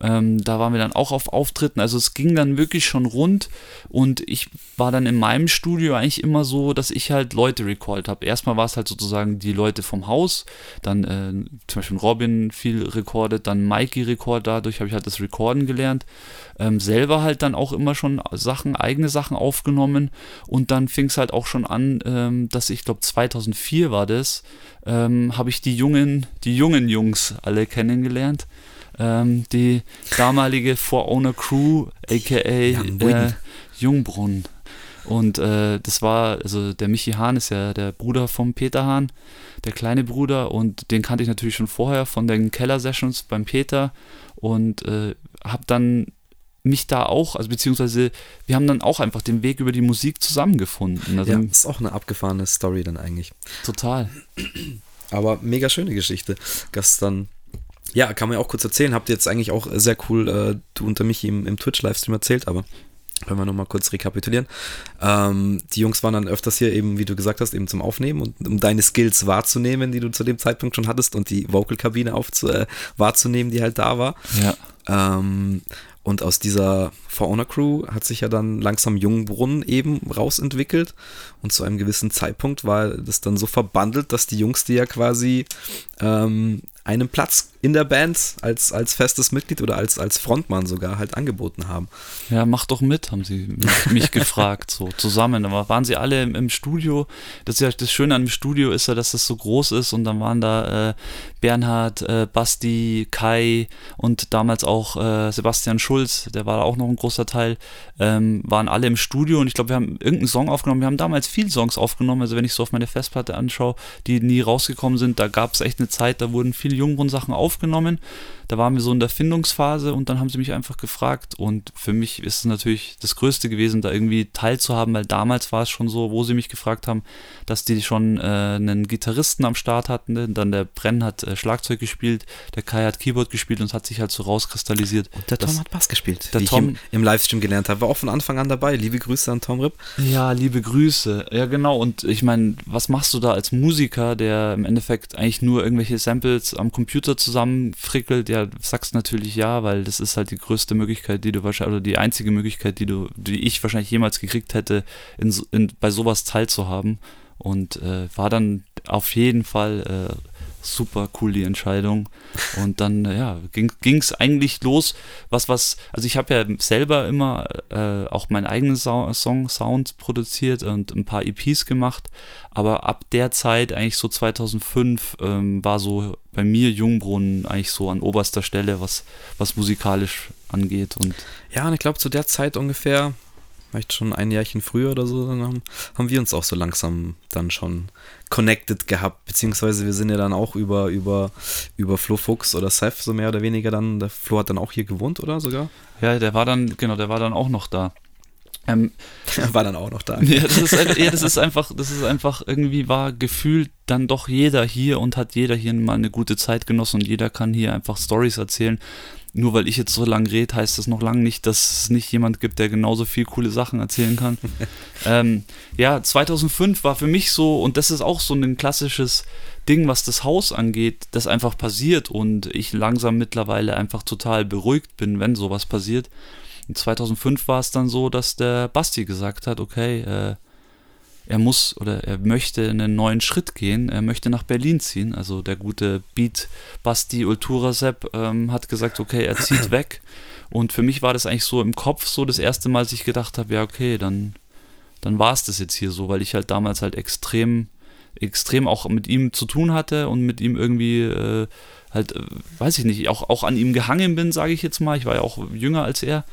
Ähm, da waren wir dann auch auf Auftritten. Also es ging dann wirklich schon rund und ich war dann in meinem Studio eigentlich immer so, dass ich halt Leute recallt habe. Erstmal war es halt sozusagen die Leute vom Haus, dann äh, zum Beispiel Robin viel recordet, dann Mikey record, dadurch habe ich halt das Recorden gelernt. Ähm, selber halt dann auch immer schon Sachen, eigene Sachen aufgenommen und dann fing es halt auch schon an, ähm, dass ich glaube 2004 war das, ähm, habe ich die jungen, die jungen Jungs alle kennengelernt ähm, die damalige For Owner Crew, aka äh, Jungbrunn. Und äh, das war, also der Michi Hahn ist ja der Bruder vom Peter Hahn, der kleine Bruder, und den kannte ich natürlich schon vorher von den Keller-Sessions beim Peter und äh, habe dann mich da auch, also beziehungsweise wir haben dann auch einfach den Weg über die Musik zusammengefunden. Also, ja, ist auch eine abgefahrene Story dann eigentlich. Total. Aber mega schöne Geschichte. Gestern ja, kann man ja auch kurz erzählen. Habt ihr jetzt eigentlich auch sehr cool, äh, du unter mich im, im Twitch-Livestream erzählt, aber können wir nochmal kurz rekapitulieren. Ähm, die Jungs waren dann öfters hier eben, wie du gesagt hast, eben zum Aufnehmen und um deine Skills wahrzunehmen, die du zu dem Zeitpunkt schon hattest und die Vocal-Kabine äh, wahrzunehmen, die halt da war. Ja. Ähm, und aus dieser For Honor Crew hat sich ja dann langsam Jungbrunnen eben rausentwickelt. Und zu einem gewissen Zeitpunkt war das dann so verbandelt, dass die Jungs, die ja quasi ähm, einen Platz in der Band als, als festes Mitglied oder als, als Frontmann sogar halt angeboten haben. Ja, mach doch mit, haben sie mich gefragt, so zusammen. Da waren sie alle im, im, Studio. Das, ist ja, das Schöne an dem Studio ist ja, dass das so groß ist und dann waren da äh, Bernhard, äh, Basti, Kai und damals auch äh, Sebastian Schulz, der war auch noch ein großer Teil, ähm, waren alle im Studio und ich glaube, wir haben irgendeinen Song aufgenommen. Wir haben damals viele Songs aufgenommen, also wenn ich so auf meine Festplatte anschaue, die nie rausgekommen sind, da gab es echt eine Zeit, da wurden viele Jungbrunnen-Sachen aufgenommen aufgenommen. Da waren wir so in der Findungsphase und dann haben sie mich einfach gefragt. Und für mich ist es natürlich das Größte gewesen, da irgendwie teilzuhaben, weil damals war es schon so, wo sie mich gefragt haben, dass die schon äh, einen Gitarristen am Start hatten. Dann der Brenn hat äh, Schlagzeug gespielt, der Kai hat Keyboard gespielt und hat sich halt so rauskristallisiert. Und der Tom hat Bass gespielt, der wie Tom, ich im, im, Livestream gelernt habe. War auch von Anfang an dabei. Liebe Grüße an Tom Ripp. Ja, liebe Grüße. Ja, genau. Und ich meine, was machst du da als Musiker, der im Endeffekt eigentlich nur irgendwelche Samples am Computer zusammenfrickelt? Ja, sagst natürlich ja, weil das ist halt die größte Möglichkeit, die du wahrscheinlich, oder die einzige Möglichkeit, die du, die ich wahrscheinlich jemals gekriegt hätte, in, in bei sowas teilzuhaben. Und äh, war dann auf jeden Fall äh, super cool die Entscheidung. Und dann, ja, ging es eigentlich los. Was, was, also ich habe ja selber immer äh, auch meinen eigenen so Song, Sound produziert und ein paar EPs gemacht. Aber ab der Zeit, eigentlich so 2005, ähm, war so bei mir Jungbrunnen eigentlich so an oberster Stelle, was, was musikalisch angeht. Und ja, und ich glaube, zu der Zeit ungefähr vielleicht schon ein Jahrchen früher oder so, dann haben, haben wir uns auch so langsam dann schon connected gehabt, beziehungsweise wir sind ja dann auch über, über, über Flo Fuchs oder Seth so mehr oder weniger dann, der Flo hat dann auch hier gewohnt, oder sogar? Ja, der war dann, genau, der war dann auch noch da. Ähm, war dann auch noch da. Ja das, ist, ja, das ist einfach, das ist einfach irgendwie war gefühlt dann doch jeder hier und hat jeder hier mal eine gute Zeit genossen und jeder kann hier einfach Stories erzählen nur weil ich jetzt so lange rede, heißt das noch lange nicht, dass es nicht jemand gibt, der genauso viel coole Sachen erzählen kann. ähm, ja, 2005 war für mich so, und das ist auch so ein klassisches Ding, was das Haus angeht, das einfach passiert und ich langsam mittlerweile einfach total beruhigt bin, wenn sowas passiert. Und 2005 war es dann so, dass der Basti gesagt hat, okay, äh, er muss oder er möchte einen neuen Schritt gehen. Er möchte nach Berlin ziehen. Also der gute Beat Basti Ulturasep ähm, hat gesagt, okay, er zieht weg. Und für mich war das eigentlich so im Kopf so das erste Mal, dass ich gedacht habe, ja, okay, dann, dann war es das jetzt hier so, weil ich halt damals halt extrem, extrem auch mit ihm zu tun hatte und mit ihm irgendwie äh, halt, äh, weiß ich nicht, auch, auch an ihm gehangen bin, sage ich jetzt mal. Ich war ja auch jünger als er.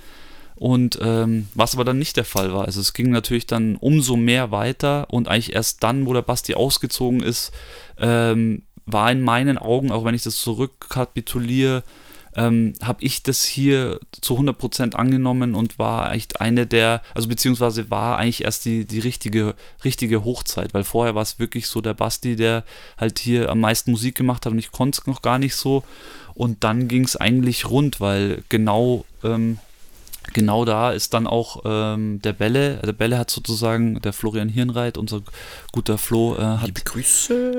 Und ähm, was aber dann nicht der Fall war. Also es ging natürlich dann umso mehr weiter und eigentlich erst dann, wo der Basti ausgezogen ist, ähm, war in meinen Augen, auch wenn ich das zurückkapituliere, ähm, habe ich das hier zu 100% angenommen und war echt eine der, also beziehungsweise war eigentlich erst die, die richtige, richtige Hochzeit, weil vorher war es wirklich so der Basti, der halt hier am meisten Musik gemacht hat und ich konnte es noch gar nicht so. Und dann ging es eigentlich rund, weil genau ähm, genau da ist dann auch ähm, der Bälle. Der Bälle hat sozusagen, der Florian Hirnreit, unser guter Flo, äh, hat,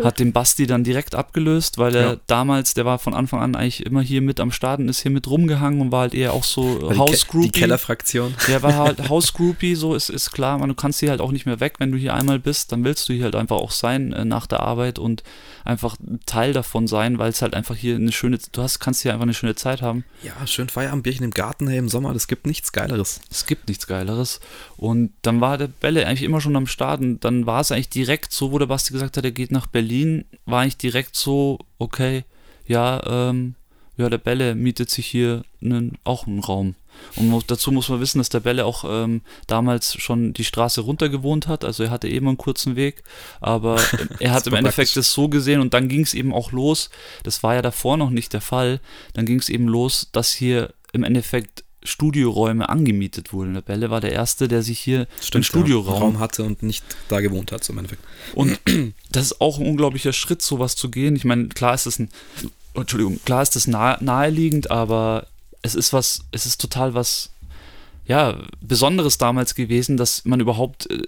hat den Basti dann direkt abgelöst, weil er ja. damals, der war von Anfang an eigentlich immer hier mit am Start und ist hier mit rumgehangen und war halt eher auch so. Die, Ke die Kellerfraktion. Der war halt Hausgroupie, so ist, ist klar, man, du kannst hier halt auch nicht mehr weg, wenn du hier einmal bist, dann willst du hier halt einfach auch sein äh, nach der Arbeit und einfach Teil davon sein, weil es halt einfach hier eine schöne, du hast, kannst hier einfach eine schöne Zeit haben. Ja, schön Feierabendbierchen im Garten hey, im Sommer, das gibt nichts Geileres. Es gibt nichts Geileres. Und dann war der Bälle eigentlich immer schon am Start und dann war es eigentlich direkt so, wo der Basti gesagt hat, er geht nach Berlin, war eigentlich direkt so, okay, ja, ähm, ja, der Bälle mietet sich hier einen, auch einen Raum. Und dazu muss man wissen, dass der Bälle auch ähm, damals schon die Straße runter gewohnt hat. Also er hatte eben einen kurzen Weg, aber er hat im Endeffekt das so gesehen und dann ging es eben auch los. Das war ja davor noch nicht der Fall. Dann ging es eben los, dass hier im Endeffekt Studioräume angemietet wurden. Der Bälle war der Erste, der sich hier Stimmt, einen Studioraum Raum hatte und nicht da gewohnt hat, so im Endeffekt. Und das ist auch ein unglaublicher Schritt, sowas zu gehen. Ich meine, klar ist das ein, Entschuldigung, klar ist das nahe, naheliegend, aber es ist was, es ist total was, ja, Besonderes damals gewesen, dass man überhaupt äh,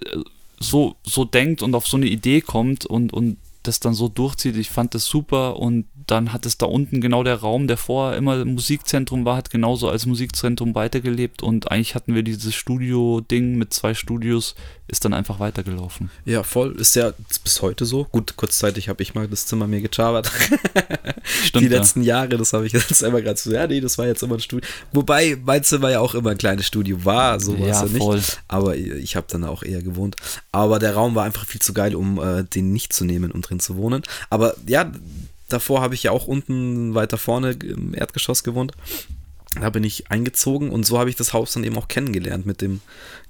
so, so denkt und auf so eine Idee kommt und, und das dann so durchzieht. Ich fand das super und dann hat es da unten genau der Raum, der vorher immer Musikzentrum war, hat genauso als Musikzentrum weitergelebt und eigentlich hatten wir dieses Studio-Ding mit zwei Studios, ist dann einfach weitergelaufen. Ja, voll, ist ja bis heute so. Gut, kurzzeitig habe ich mal das Zimmer mir gechabert. Stimmt, Die letzten ja. Jahre, das habe ich jetzt einmal gerade so, ja, nee, das war jetzt immer ein Studio. Wobei mein Zimmer ja auch immer ein kleines Studio war, so war es ja, ja nicht. Voll. Aber ich habe dann auch eher gewohnt. Aber der Raum war einfach viel zu geil, um äh, den nicht zu nehmen, um drin zu wohnen. Aber ja, davor habe ich ja auch unten weiter vorne im Erdgeschoss gewohnt. Da bin ich eingezogen und so habe ich das Haus dann eben auch kennengelernt mit dem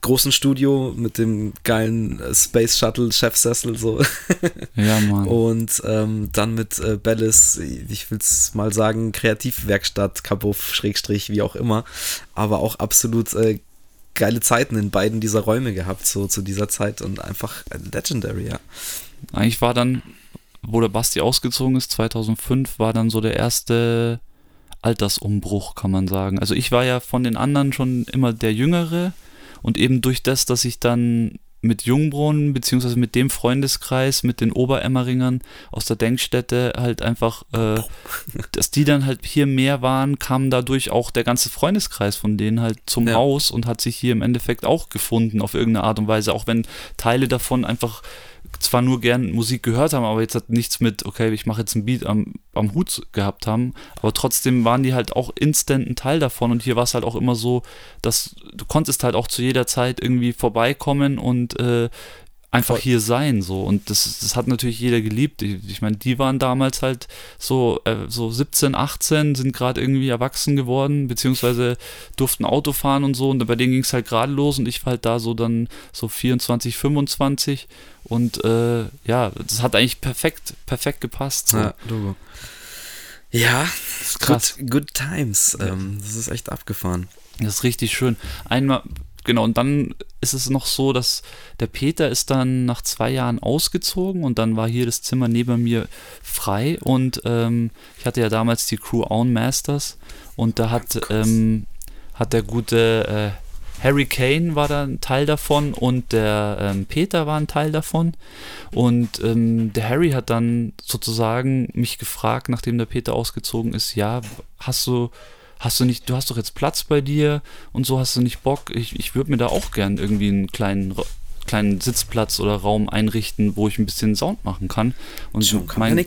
großen Studio, mit dem geilen äh, Space Shuttle Chefsessel so. Ja, Mann. Und ähm, dann mit äh, Bellis, ich will es mal sagen, Kreativwerkstatt, Kabuff, Schrägstrich, wie auch immer, aber auch absolut äh, geile Zeiten in beiden dieser Räume gehabt, so zu dieser Zeit und einfach legendary, ja. Eigentlich war dann, wo der Basti ausgezogen ist, 2005, war dann so der erste Altersumbruch, kann man sagen. Also ich war ja von den anderen schon immer der Jüngere und eben durch das, dass ich dann mit Jungbrunnen, beziehungsweise mit dem Freundeskreis, mit den Oberemmeringern aus der Denkstätte halt einfach, äh, dass die dann halt hier mehr waren, kam dadurch auch der ganze Freundeskreis von denen halt zum ja. Haus und hat sich hier im Endeffekt auch gefunden auf irgendeine Art und Weise, auch wenn Teile davon einfach zwar nur gern Musik gehört haben, aber jetzt hat nichts mit, okay, ich mache jetzt ein Beat am, am Hut gehabt haben, aber trotzdem waren die halt auch instant ein Teil davon. Und hier war es halt auch immer so, dass du konntest halt auch zu jeder Zeit irgendwie vorbeikommen und äh, einfach hier sein so und das, das hat natürlich jeder geliebt. Ich, ich meine, die waren damals halt so äh, so 17, 18, sind gerade irgendwie erwachsen geworden, beziehungsweise durften Auto fahren und so und bei denen ging es halt gerade los und ich war halt da so dann so 24, 25 und äh, ja, das hat eigentlich perfekt perfekt gepasst. So. Ja, Logo. Ja, krass. Good, good times. Ähm, das ist echt abgefahren. Das ist richtig schön. Einmal genau, und dann ist es noch so, dass der Peter ist dann nach zwei Jahren ausgezogen und dann war hier das Zimmer neben mir frei und ähm, ich hatte ja damals die Crew Own Masters und da hat, ähm, hat der gute äh, Harry Kane war da ein Teil davon und der ähm, Peter war ein Teil davon. Und ähm, der Harry hat dann sozusagen mich gefragt, nachdem der Peter ausgezogen ist, ja, hast du hast du nicht, du hast doch jetzt Platz bei dir und so hast du nicht Bock. Ich, ich würde mir da auch gern irgendwie einen kleinen kleinen Sitzplatz oder Raum einrichten, wo ich ein bisschen Sound machen kann. Und schon mein.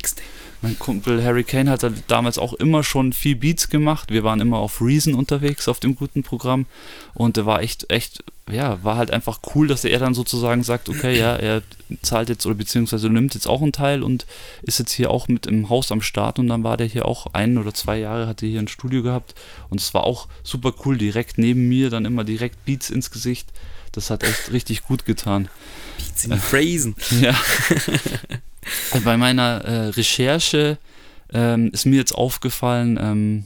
Mein Kumpel Harry Kane hat damals auch immer schon viel Beats gemacht. Wir waren immer auf Reason unterwegs auf dem guten Programm und der war echt, echt ja, war halt einfach cool, dass er dann sozusagen sagt, okay, ja, er zahlt jetzt oder beziehungsweise nimmt jetzt auch einen Teil und ist jetzt hier auch mit im Haus am Start und dann war der hier auch ein oder zwei Jahre, hatte hier ein Studio gehabt und es war auch super cool, direkt neben mir, dann immer direkt Beats ins Gesicht. Das hat echt richtig gut getan. Beats in Phrasen. ja. Bei meiner äh, Recherche ähm, ist mir jetzt aufgefallen, ähm,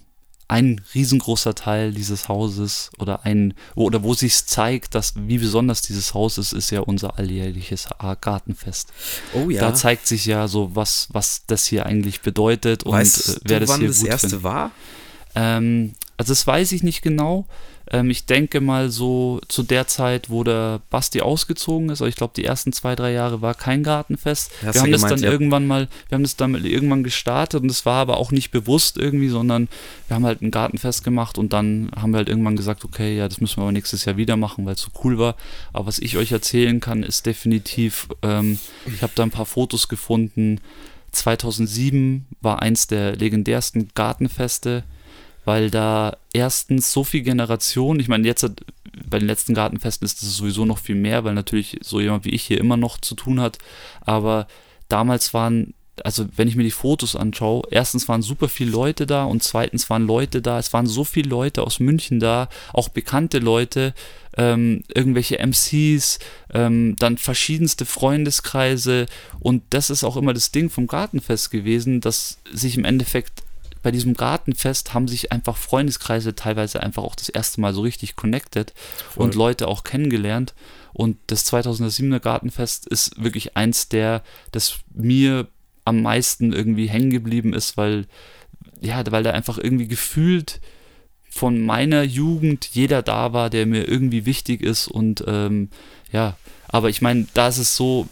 ein riesengroßer Teil dieses Hauses oder ein oder wo sich zeigt, dass wie besonders dieses Haus ist, ist ja unser alljährliches Gartenfest. Oh ja. Da zeigt sich ja so was was das hier eigentlich bedeutet weißt und äh, wer du, das wann hier das gut erste findet. war. Ähm, also das weiß ich nicht genau. Ähm, ich denke mal so zu der Zeit, wo der Basti ausgezogen ist, also ich glaube die ersten zwei, drei Jahre war kein Gartenfest. Hast wir haben das dann ja. irgendwann mal, wir haben das dann irgendwann gestartet und es war aber auch nicht bewusst irgendwie, sondern wir haben halt ein Gartenfest gemacht und dann haben wir halt irgendwann gesagt, okay, ja, das müssen wir aber nächstes Jahr wieder machen, weil es so cool war. Aber was ich euch erzählen kann, ist definitiv, ähm, ich habe da ein paar Fotos gefunden. 2007 war eins der legendärsten Gartenfeste weil da erstens so viel Generation, ich meine, jetzt bei den letzten Gartenfesten ist es sowieso noch viel mehr, weil natürlich so jemand wie ich hier immer noch zu tun hat, aber damals waren also wenn ich mir die Fotos anschaue, erstens waren super viele Leute da und zweitens waren Leute da, es waren so viele Leute aus München da, auch bekannte Leute, ähm, irgendwelche MCs, ähm, dann verschiedenste Freundeskreise und das ist auch immer das Ding vom Gartenfest gewesen, dass sich im Endeffekt bei diesem Gartenfest haben sich einfach Freundeskreise teilweise einfach auch das erste Mal so richtig connected Voll. und Leute auch kennengelernt. Und das 2007er Gartenfest ist wirklich eins der, das mir am meisten irgendwie hängen geblieben ist, weil, ja, weil da einfach irgendwie gefühlt von meiner Jugend jeder da war, der mir irgendwie wichtig ist und ähm, ja, aber ich meine, da ist es so,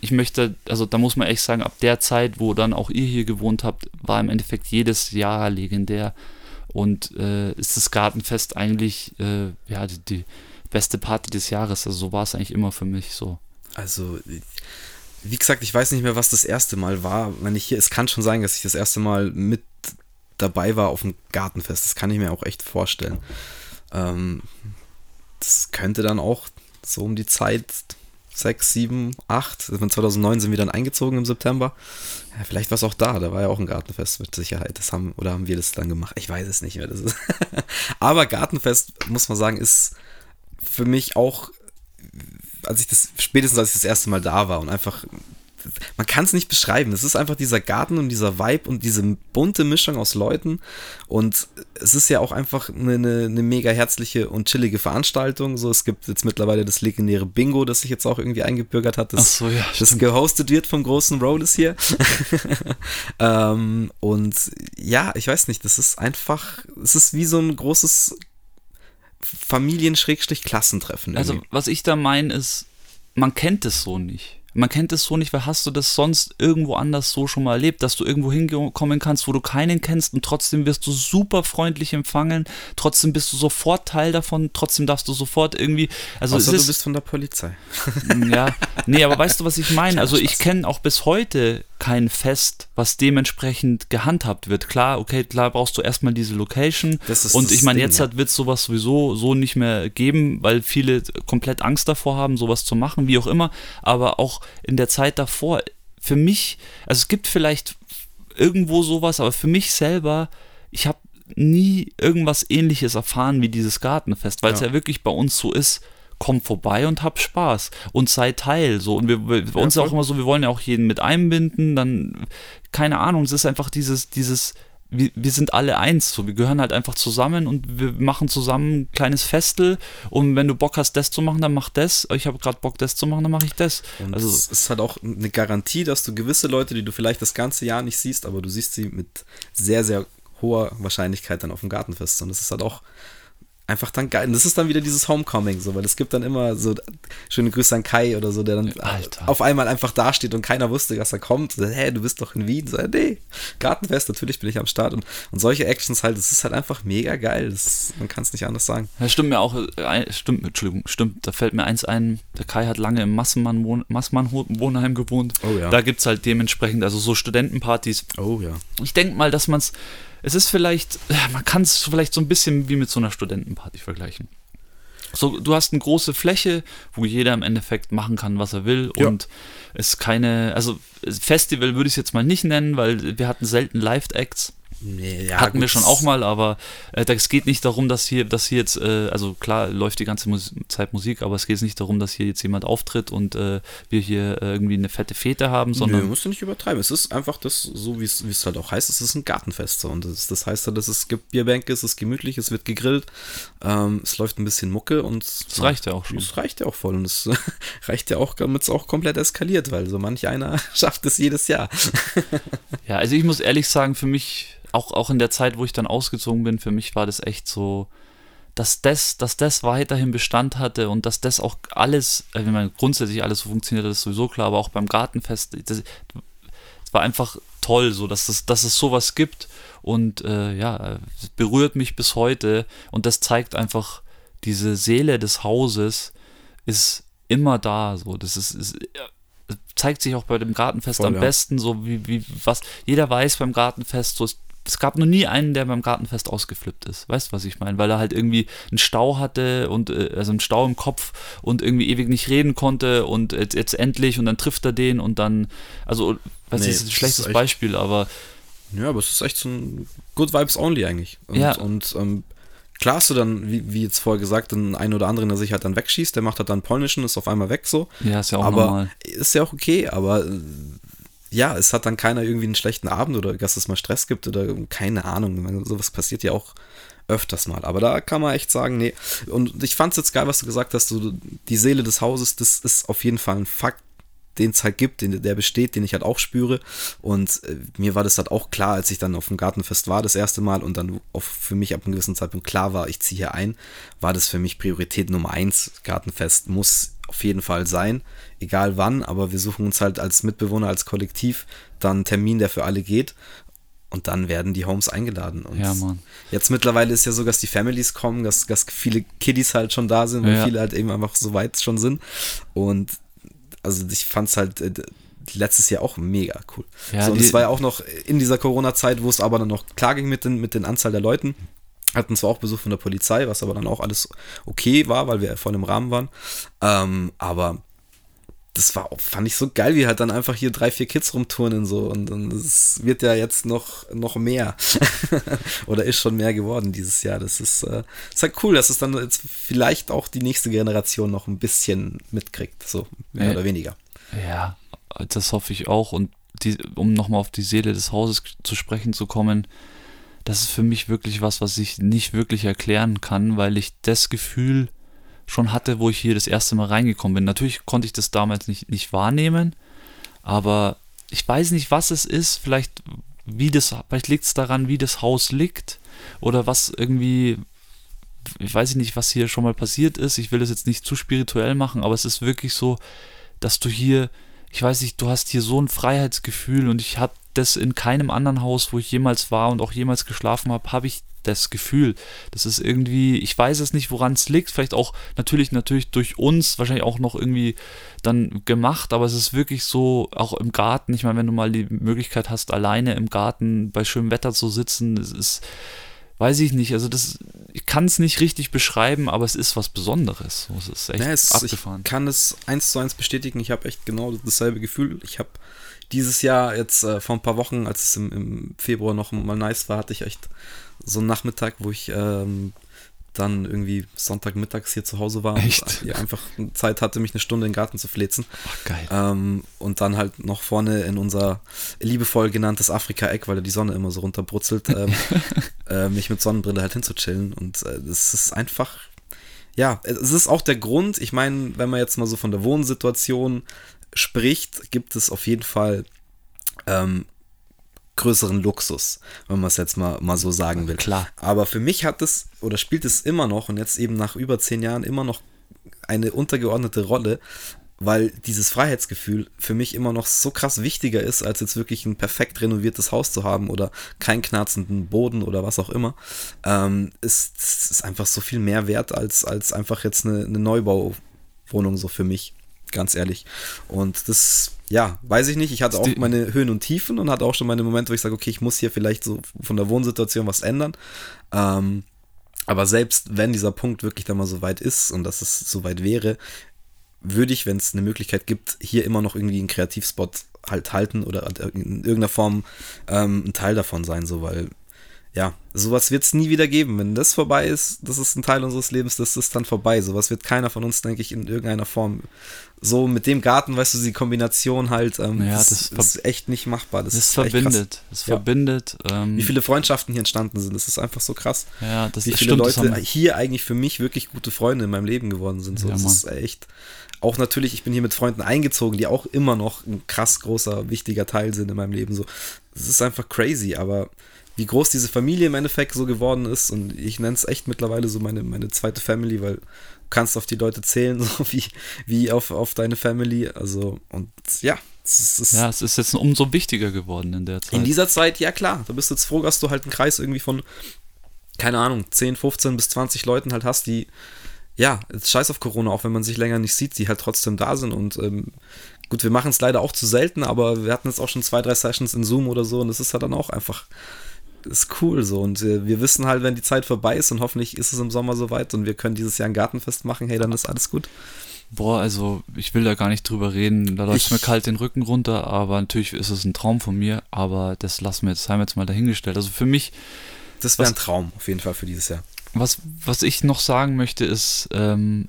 ich möchte, also da muss man echt sagen, ab der Zeit, wo dann auch ihr hier gewohnt habt, war im Endeffekt jedes Jahr legendär. Und äh, ist das Gartenfest eigentlich äh, ja, die, die, beste Party des Jahres. Also so war es eigentlich immer für mich so. Also, wie gesagt, ich weiß nicht mehr, was das erste Mal war. Wenn ich hier, es kann schon sein, dass ich das erste Mal mit dabei war auf dem Gartenfest. Das kann ich mir auch echt vorstellen. Ähm, das könnte dann auch so um die Zeit 6, 7, 8. 2009 sind wir dann eingezogen im September. Ja, vielleicht war es auch da, da war ja auch ein Gartenfest mit Sicherheit. Das haben, oder haben wir das dann gemacht? Ich weiß es nicht mehr. Aber Gartenfest, muss man sagen, ist für mich auch, als ich das, spätestens als ich das erste Mal da war und einfach man kann es nicht beschreiben. Es ist einfach dieser Garten und dieser Vibe und diese bunte Mischung aus Leuten. Und es ist ja auch einfach eine, eine, mega herzliche und chillige Veranstaltung. So, es gibt jetzt mittlerweile das legendäre Bingo, das sich jetzt auch irgendwie eingebürgert hat. Das, so, ja, das gehostet wird vom großen Rollis hier. ähm, und ja, ich weiß nicht, das ist einfach, es ist wie so ein großes Familien-Klassentreffen. Also, was ich da meine, ist, man kennt es so nicht. Man kennt es so nicht, weil hast du das sonst irgendwo anders so schon mal erlebt, dass du irgendwo hinkommen kannst, wo du keinen kennst und trotzdem wirst du super freundlich empfangen, trotzdem bist du sofort Teil davon, trotzdem darfst du sofort irgendwie, also Außer du bist von der Polizei. Ja, nee, aber weißt du, was ich meine? Also ich kenne auch bis heute kein Fest, was dementsprechend gehandhabt wird. Klar, okay, klar brauchst du erstmal diese Location. und ich meine, jetzt ja. wird sowas sowieso so nicht mehr geben, weil viele komplett Angst davor haben, sowas zu machen, wie auch immer. Aber auch in der Zeit davor, für mich, also es gibt vielleicht irgendwo sowas, aber für mich selber, ich habe nie irgendwas ähnliches erfahren wie dieses Gartenfest, weil es ja. ja wirklich bei uns so ist komm vorbei und hab Spaß und sei Teil. So. Und wir, bei ja, uns ist auch immer so, wir wollen ja auch jeden mit einbinden, dann, keine Ahnung, es ist einfach dieses, dieses, wir, wir sind alle eins, so, wir gehören halt einfach zusammen und wir machen zusammen ein kleines Festel und wenn du Bock hast, das zu machen, dann mach das. Ich habe gerade Bock, das zu machen, dann mache ich das. Und also es ist halt auch eine Garantie, dass du gewisse Leute, die du vielleicht das ganze Jahr nicht siehst, aber du siehst sie mit sehr, sehr hoher Wahrscheinlichkeit dann auf dem Gartenfest. Und das ist halt auch einfach dann geil. Und das ist dann wieder dieses Homecoming, so, weil es gibt dann immer so schöne Grüße an Kai oder so, der dann Alter. auf einmal einfach dasteht und keiner wusste, dass er kommt. So, hä, du bist doch in Wien. So, nee, Gartenfest, natürlich bin ich am Start. Und, und solche Actions halt, das ist halt einfach mega geil. Das, man kann es nicht anders sagen. Ja, stimmt mir auch, äh, stimmt, Entschuldigung, stimmt, da fällt mir eins ein, der Kai hat lange im Massenmann-Wohnheim gewohnt. Oh ja. Da gibt es halt dementsprechend, also so Studentenpartys. Oh ja. Ich denke mal, dass man es es ist vielleicht, man kann es vielleicht so ein bisschen wie mit so einer Studentenparty vergleichen. So, du hast eine große Fläche, wo jeder im Endeffekt machen kann, was er will ja. und es keine, also Festival würde ich es jetzt mal nicht nennen, weil wir hatten selten Live-Acts. Ja, Hatten gut. wir schon auch mal, aber äh, es geht nicht darum, dass hier, dass hier jetzt, äh, also klar läuft die ganze Mus Zeit Musik, aber es geht nicht darum, dass hier jetzt jemand auftritt und äh, wir hier äh, irgendwie eine fette Fete haben, sondern. Nee, musst du nicht übertreiben. Es ist einfach das, so wie es halt auch heißt, es ist ein Gartenfest. Und das, das heißt halt, dass es gibt Bierbänke, es ist gemütlich, es wird gegrillt, ähm, es läuft ein bisschen Mucke und. Das reicht ja auch schon. Das reicht ja auch voll und es reicht ja auch, damit es auch komplett eskaliert, weil so manch einer schafft es jedes Jahr. ja, also ich muss ehrlich sagen, für mich auch, auch in der Zeit, wo ich dann ausgezogen bin, für mich war das echt so, dass das, dass das weiterhin Bestand hatte und dass das auch alles, wenn man grundsätzlich alles so funktioniert, das ist sowieso klar, aber auch beim Gartenfest, das, das war einfach toll, so dass es, dass es sowas gibt und äh, ja, berührt mich bis heute und das zeigt einfach, diese Seele des Hauses ist immer da, so, das ist, ist zeigt sich auch bei dem Gartenfest Voll, am ja. besten, so wie, wie, was, jeder weiß beim Gartenfest, so ist es gab noch nie einen, der beim Gartenfest ausgeflippt ist. Weißt du, was ich meine? Weil er halt irgendwie einen Stau hatte und äh, also einen Stau im Kopf und irgendwie ewig nicht reden konnte und jetzt, jetzt endlich und dann trifft er den und dann, also, weiß nee, das ist ein schlechtes ist Beispiel, aber. Ja, aber es ist echt so ein Good Vibes Only eigentlich. Und, ja. und ähm, klar hast du dann, wie, wie jetzt vorher gesagt, den einen oder anderen, der sich halt dann wegschießt, der macht halt dann polnischen, ist auf einmal weg so. Ja, ist ja auch aber normal. Ist ja auch okay, aber äh, ja, es hat dann keiner irgendwie einen schlechten Abend oder dass es mal Stress gibt oder keine Ahnung. Sowas passiert ja auch öfters mal. Aber da kann man echt sagen, nee. Und ich fand es jetzt geil, was du gesagt hast, so die Seele des Hauses, das ist auf jeden Fall ein Fakt, den es halt gibt, den, der besteht, den ich halt auch spüre. Und äh, mir war das halt auch klar, als ich dann auf dem Gartenfest war das erste Mal und dann auch für mich ab einem gewissen Zeitpunkt klar war, ich ziehe hier ein, war das für mich Priorität Nummer eins. Gartenfest muss auf jeden Fall sein, egal wann, aber wir suchen uns halt als Mitbewohner, als Kollektiv dann einen Termin, der für alle geht. Und dann werden die Homes eingeladen. Und ja, Mann. Jetzt mittlerweile ist ja so, dass die Families kommen, dass, dass viele Kiddies halt schon da sind, weil ja. viele halt eben einfach so weit schon sind. Und also ich fand es halt äh, letztes Jahr auch mega cool. Ja, so, und es war ja auch noch in dieser Corona-Zeit, wo es aber dann noch klar ging mit den, mit den Anzahl der Leuten. Hatten zwar auch Besuch von der Polizei, was aber dann auch alles okay war, weil wir voll im Rahmen waren. Ähm, aber das war, fand ich so geil, wie halt dann einfach hier drei, vier Kids rumturnen so und, und es wird ja jetzt noch, noch mehr oder ist schon mehr geworden dieses Jahr. Das ist, äh, ist halt cool, dass es dann jetzt vielleicht auch die nächste Generation noch ein bisschen mitkriegt, so mehr äh, oder weniger. Ja, das hoffe ich auch und die, um nochmal auf die Seele des Hauses zu sprechen zu kommen, das ist für mich wirklich was, was ich nicht wirklich erklären kann, weil ich das Gefühl schon hatte, wo ich hier das erste Mal reingekommen bin. Natürlich konnte ich das damals nicht, nicht wahrnehmen, aber ich weiß nicht, was es ist. Vielleicht, wie das, vielleicht liegt es daran, wie das Haus liegt oder was irgendwie, ich weiß nicht, was hier schon mal passiert ist. Ich will das jetzt nicht zu spirituell machen, aber es ist wirklich so, dass du hier, ich weiß nicht, du hast hier so ein Freiheitsgefühl und ich habe das in keinem anderen Haus, wo ich jemals war und auch jemals geschlafen habe, habe ich das Gefühl. Das ist irgendwie, ich weiß es nicht, woran es liegt. Vielleicht auch natürlich, natürlich durch uns, wahrscheinlich auch noch irgendwie dann gemacht, aber es ist wirklich so, auch im Garten. Ich meine, wenn du mal die Möglichkeit hast, alleine im Garten bei schönem Wetter zu sitzen, es ist, weiß ich nicht, also das, ich kann es nicht richtig beschreiben, aber es ist was Besonderes. Es ist echt ja, es, abgefahren. Ich kann es eins zu eins bestätigen. Ich habe echt genau dasselbe Gefühl. Ich habe dieses Jahr jetzt äh, vor ein paar Wochen, als es im, im Februar noch mal nice war, hatte ich echt so einen Nachmittag, wo ich ähm, dann irgendwie Sonntagmittags hier zu Hause war Echt? und einfach Zeit hatte, mich eine Stunde in den Garten zu flezen. Ach, geil. Ähm, und dann halt noch vorne in unser liebevoll genanntes Afrika-Eck, weil da die Sonne immer so runterbrutzelt, ähm, äh, mich mit Sonnenbrille halt hinzuchillen. Und äh, das ist einfach, ja, es ist auch der Grund, ich meine, wenn man jetzt mal so von der Wohnsituation spricht, gibt es auf jeden Fall ähm, größeren Luxus, wenn man es jetzt mal, mal so sagen will. Klar. Aber für mich hat es oder spielt es immer noch und jetzt eben nach über zehn Jahren immer noch eine untergeordnete Rolle, weil dieses Freiheitsgefühl für mich immer noch so krass wichtiger ist, als jetzt wirklich ein perfekt renoviertes Haus zu haben oder keinen knarzenden Boden oder was auch immer. Ähm, ist, ist einfach so viel mehr wert als, als einfach jetzt eine, eine Neubauwohnung so für mich ganz ehrlich. Und das, ja, weiß ich nicht. Ich hatte auch meine Höhen und Tiefen und hatte auch schon meine Momente, wo ich sage, okay, ich muss hier vielleicht so von der Wohnsituation was ändern. Ähm, aber selbst wenn dieser Punkt wirklich dann mal so weit ist und dass es so weit wäre, würde ich, wenn es eine Möglichkeit gibt, hier immer noch irgendwie einen Kreativspot halt halten oder in irgendeiner Form ähm, ein Teil davon sein, so, weil ja, sowas wird es nie wieder geben. Wenn das vorbei ist, das ist ein Teil unseres Lebens, das ist dann vorbei. Sowas wird keiner von uns, denke ich, in irgendeiner Form. So mit dem Garten, weißt du, die Kombination halt, ähm, ja, das, das ist echt nicht machbar. Das, das ist verbindet. Es ja. verbindet. Ähm, Wie viele Freundschaften hier entstanden sind, das ist einfach so krass. Ja, das Wie viele stimmt, Leute hier eigentlich für mich wirklich gute Freunde in meinem Leben geworden sind. So, ja, das ist echt. Auch natürlich, ich bin hier mit Freunden eingezogen, die auch immer noch ein krass großer, wichtiger Teil sind in meinem Leben. So, das ist einfach crazy, aber wie groß diese Familie im Endeffekt so geworden ist. Und ich nenne es echt mittlerweile so meine, meine zweite Family, weil du kannst auf die Leute zählen, so wie, wie auf, auf deine Family. Also, und ja. Es ist, ja, es ist jetzt umso wichtiger geworden in der Zeit. In dieser Zeit, ja klar. Da bist du jetzt froh, dass du halt einen Kreis irgendwie von, keine Ahnung, 10, 15 bis 20 Leuten halt hast, die, ja, jetzt scheiß auf Corona, auch wenn man sich länger nicht sieht, die halt trotzdem da sind und ähm, gut, wir machen es leider auch zu selten, aber wir hatten jetzt auch schon zwei, drei Sessions in Zoom oder so und es ist halt dann auch einfach ist cool so. Und äh, wir wissen halt, wenn die Zeit vorbei ist und hoffentlich ist es im Sommer soweit und wir können dieses Jahr ein Gartenfest machen, hey, dann ist alles gut. Boah, also ich will da gar nicht drüber reden. Da läuft mir kalt den Rücken runter, aber natürlich ist es ein Traum von mir, aber das lassen wir jetzt, haben wir jetzt mal dahingestellt. Also für mich. Das wäre ein Traum, auf jeden Fall für dieses Jahr. Was, was ich noch sagen möchte, ist, ähm,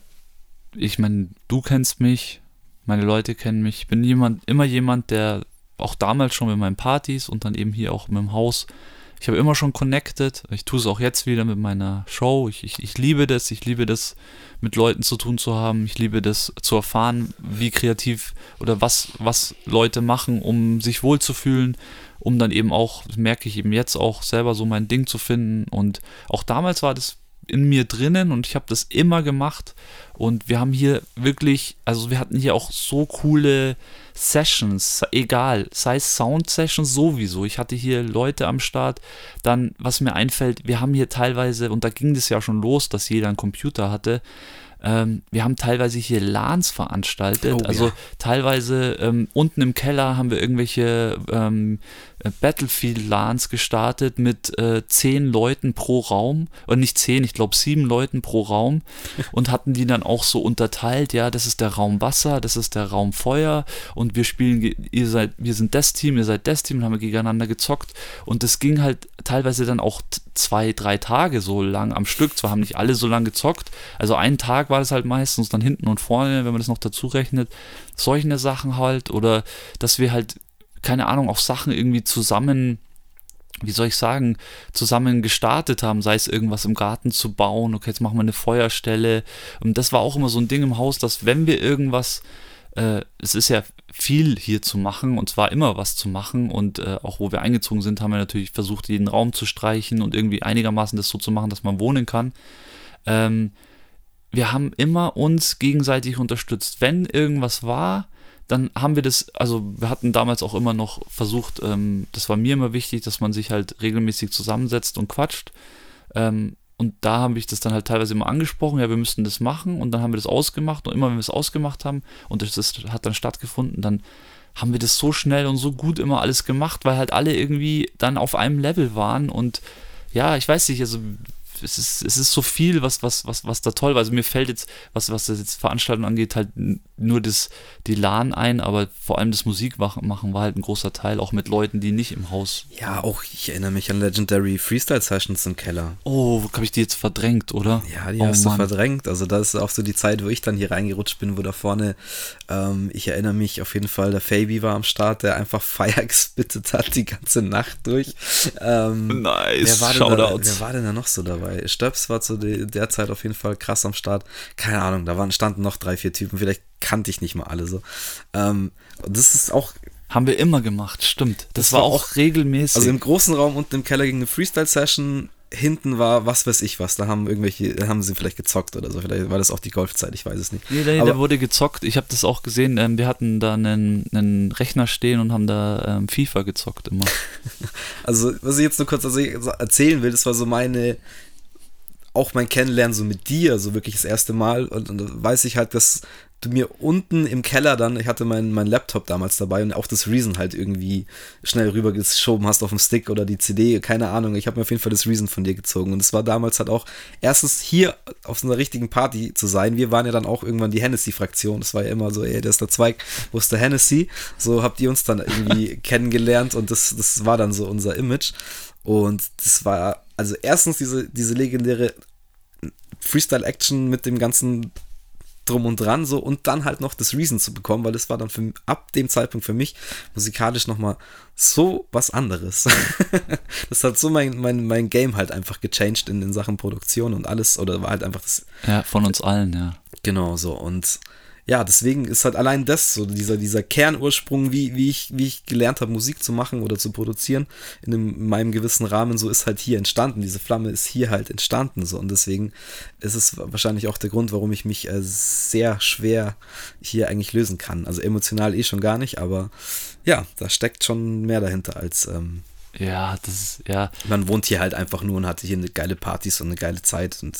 ich meine, du kennst mich, meine Leute kennen mich. Ich bin jemand, immer jemand, der auch damals schon mit meinen Partys und dann eben hier auch mit dem Haus ich habe immer schon connected. Ich tue es auch jetzt wieder mit meiner Show. Ich, ich, ich liebe das. Ich liebe das, mit Leuten zu tun zu haben. Ich liebe das zu erfahren, wie kreativ oder was, was Leute machen, um sich wohlzufühlen, um dann eben auch, merke ich eben jetzt auch selber so mein Ding zu finden. Und auch damals war das in mir drinnen und ich habe das immer gemacht. Und wir haben hier wirklich, also wir hatten hier auch so coole Sessions, egal, sei es Sound-Sessions sowieso. Ich hatte hier Leute am Start. Dann, was mir einfällt, wir haben hier teilweise, und da ging das ja schon los, dass jeder einen Computer hatte. Ähm, wir haben teilweise hier LANs veranstaltet. Oh, also ja. teilweise ähm, unten im Keller haben wir irgendwelche ähm, äh, Battlefield-LANs gestartet mit äh, zehn Leuten pro Raum. Oder nicht zehn, ich glaube sieben Leuten pro Raum. und hatten die dann auch so unterteilt, ja, das ist der Raum Wasser, das ist der Raum Feuer und wir spielen, ihr seid, wir sind das Team, ihr seid das Team, und haben wir gegeneinander gezockt. Und das ging halt teilweise dann auch zwei, drei Tage so lang am Stück. Zwar haben nicht alle so lang gezockt, also einen Tag war das halt meistens, dann hinten und vorne, wenn man das noch dazu rechnet, solche Sachen halt. Oder dass wir halt, keine Ahnung, auch Sachen irgendwie zusammen wie soll ich sagen, zusammen gestartet haben, sei es irgendwas im Garten zu bauen, okay, jetzt machen wir eine Feuerstelle. Und das war auch immer so ein Ding im Haus, dass wenn wir irgendwas, äh, es ist ja viel hier zu machen und zwar immer was zu machen und äh, auch wo wir eingezogen sind, haben wir natürlich versucht, jeden Raum zu streichen und irgendwie einigermaßen das so zu machen, dass man wohnen kann. Ähm, wir haben immer uns gegenseitig unterstützt. Wenn irgendwas war, dann haben wir das, also wir hatten damals auch immer noch versucht, ähm, das war mir immer wichtig, dass man sich halt regelmäßig zusammensetzt und quatscht. Ähm, und da habe ich das dann halt teilweise immer angesprochen, ja, wir müssten das machen. Und dann haben wir das ausgemacht. Und immer wenn wir es ausgemacht haben und das, das hat dann stattgefunden, dann haben wir das so schnell und so gut immer alles gemacht, weil halt alle irgendwie dann auf einem Level waren. Und ja, ich weiß nicht, also es ist, es ist so viel, was, was, was, was da toll war. Also mir fällt jetzt, was, was das jetzt Veranstaltung angeht, halt nur das, die LAN ein, aber vor allem das Musikmachen war halt ein großer Teil, auch mit Leuten, die nicht im Haus. Ja, auch ich erinnere mich an Legendary Freestyle Sessions im Keller. Oh, habe ich die jetzt verdrängt, oder? Ja, die oh, hast Mann. du verdrängt. Also das ist auch so die Zeit, wo ich dann hier reingerutscht bin, wo da vorne, ähm, ich erinnere mich auf jeden Fall, der Fabi war am Start, der einfach Feier gespittet hat die ganze Nacht durch. Ähm, nice, wer war, denn da, wer war denn da noch so dabei? Dabei. Stöps war zu der Zeit auf jeden Fall krass am Start. Keine Ahnung, da waren, standen noch drei, vier Typen. Vielleicht kannte ich nicht mal alle so. Ähm, das ist auch. Haben wir immer gemacht, stimmt. Das, das war, war auch regelmäßig. Also im großen Raum unten im Keller ging eine Freestyle-Session hinten war, was weiß ich was, da haben irgendwelche, da haben sie vielleicht gezockt oder so, vielleicht war das auch die Golfzeit, ich weiß es nicht. Nee, der, der wurde gezockt, ich habe das auch gesehen, ähm, wir hatten da einen, einen Rechner stehen und haben da ähm, FIFA gezockt immer. also, was ich jetzt nur kurz also erzählen will, das war so meine auch mein Kennenlernen so mit dir, so wirklich das erste Mal. Und, und da weiß ich halt, dass du mir unten im Keller dann, ich hatte meinen mein Laptop damals dabei und auch das Reason halt irgendwie schnell rübergeschoben hast auf dem Stick oder die CD, keine Ahnung. Ich habe mir auf jeden Fall das Reason von dir gezogen. Und es war damals halt auch, erstens hier auf so einer richtigen Party zu sein. Wir waren ja dann auch irgendwann die Hennessy-Fraktion. Das war ja immer so, ey, der ist der Zweig, wo ist der Hennessy? So habt ihr uns dann irgendwie kennengelernt und das, das war dann so unser Image. Und das war, also erstens diese, diese legendäre Freestyle-Action mit dem ganzen drum und dran so und dann halt noch das Reason zu bekommen, weil das war dann für, ab dem Zeitpunkt für mich musikalisch nochmal so was anderes. das hat so mein, mein, mein Game halt einfach gechanged in, in Sachen Produktion und alles oder war halt einfach das. Ja, von uns allen, ja. Genau so und ja, deswegen ist halt allein das, so dieser, dieser Kernursprung, wie, wie, ich, wie ich gelernt habe, Musik zu machen oder zu produzieren, in, einem, in meinem gewissen Rahmen, so ist halt hier entstanden. Diese Flamme ist hier halt entstanden. So. Und deswegen ist es wahrscheinlich auch der Grund, warum ich mich äh, sehr schwer hier eigentlich lösen kann. Also emotional eh schon gar nicht, aber ja, da steckt schon mehr dahinter als. Ähm, ja, das ist, ja. Man wohnt hier halt einfach nur und hatte hier eine geile Partys und eine geile Zeit und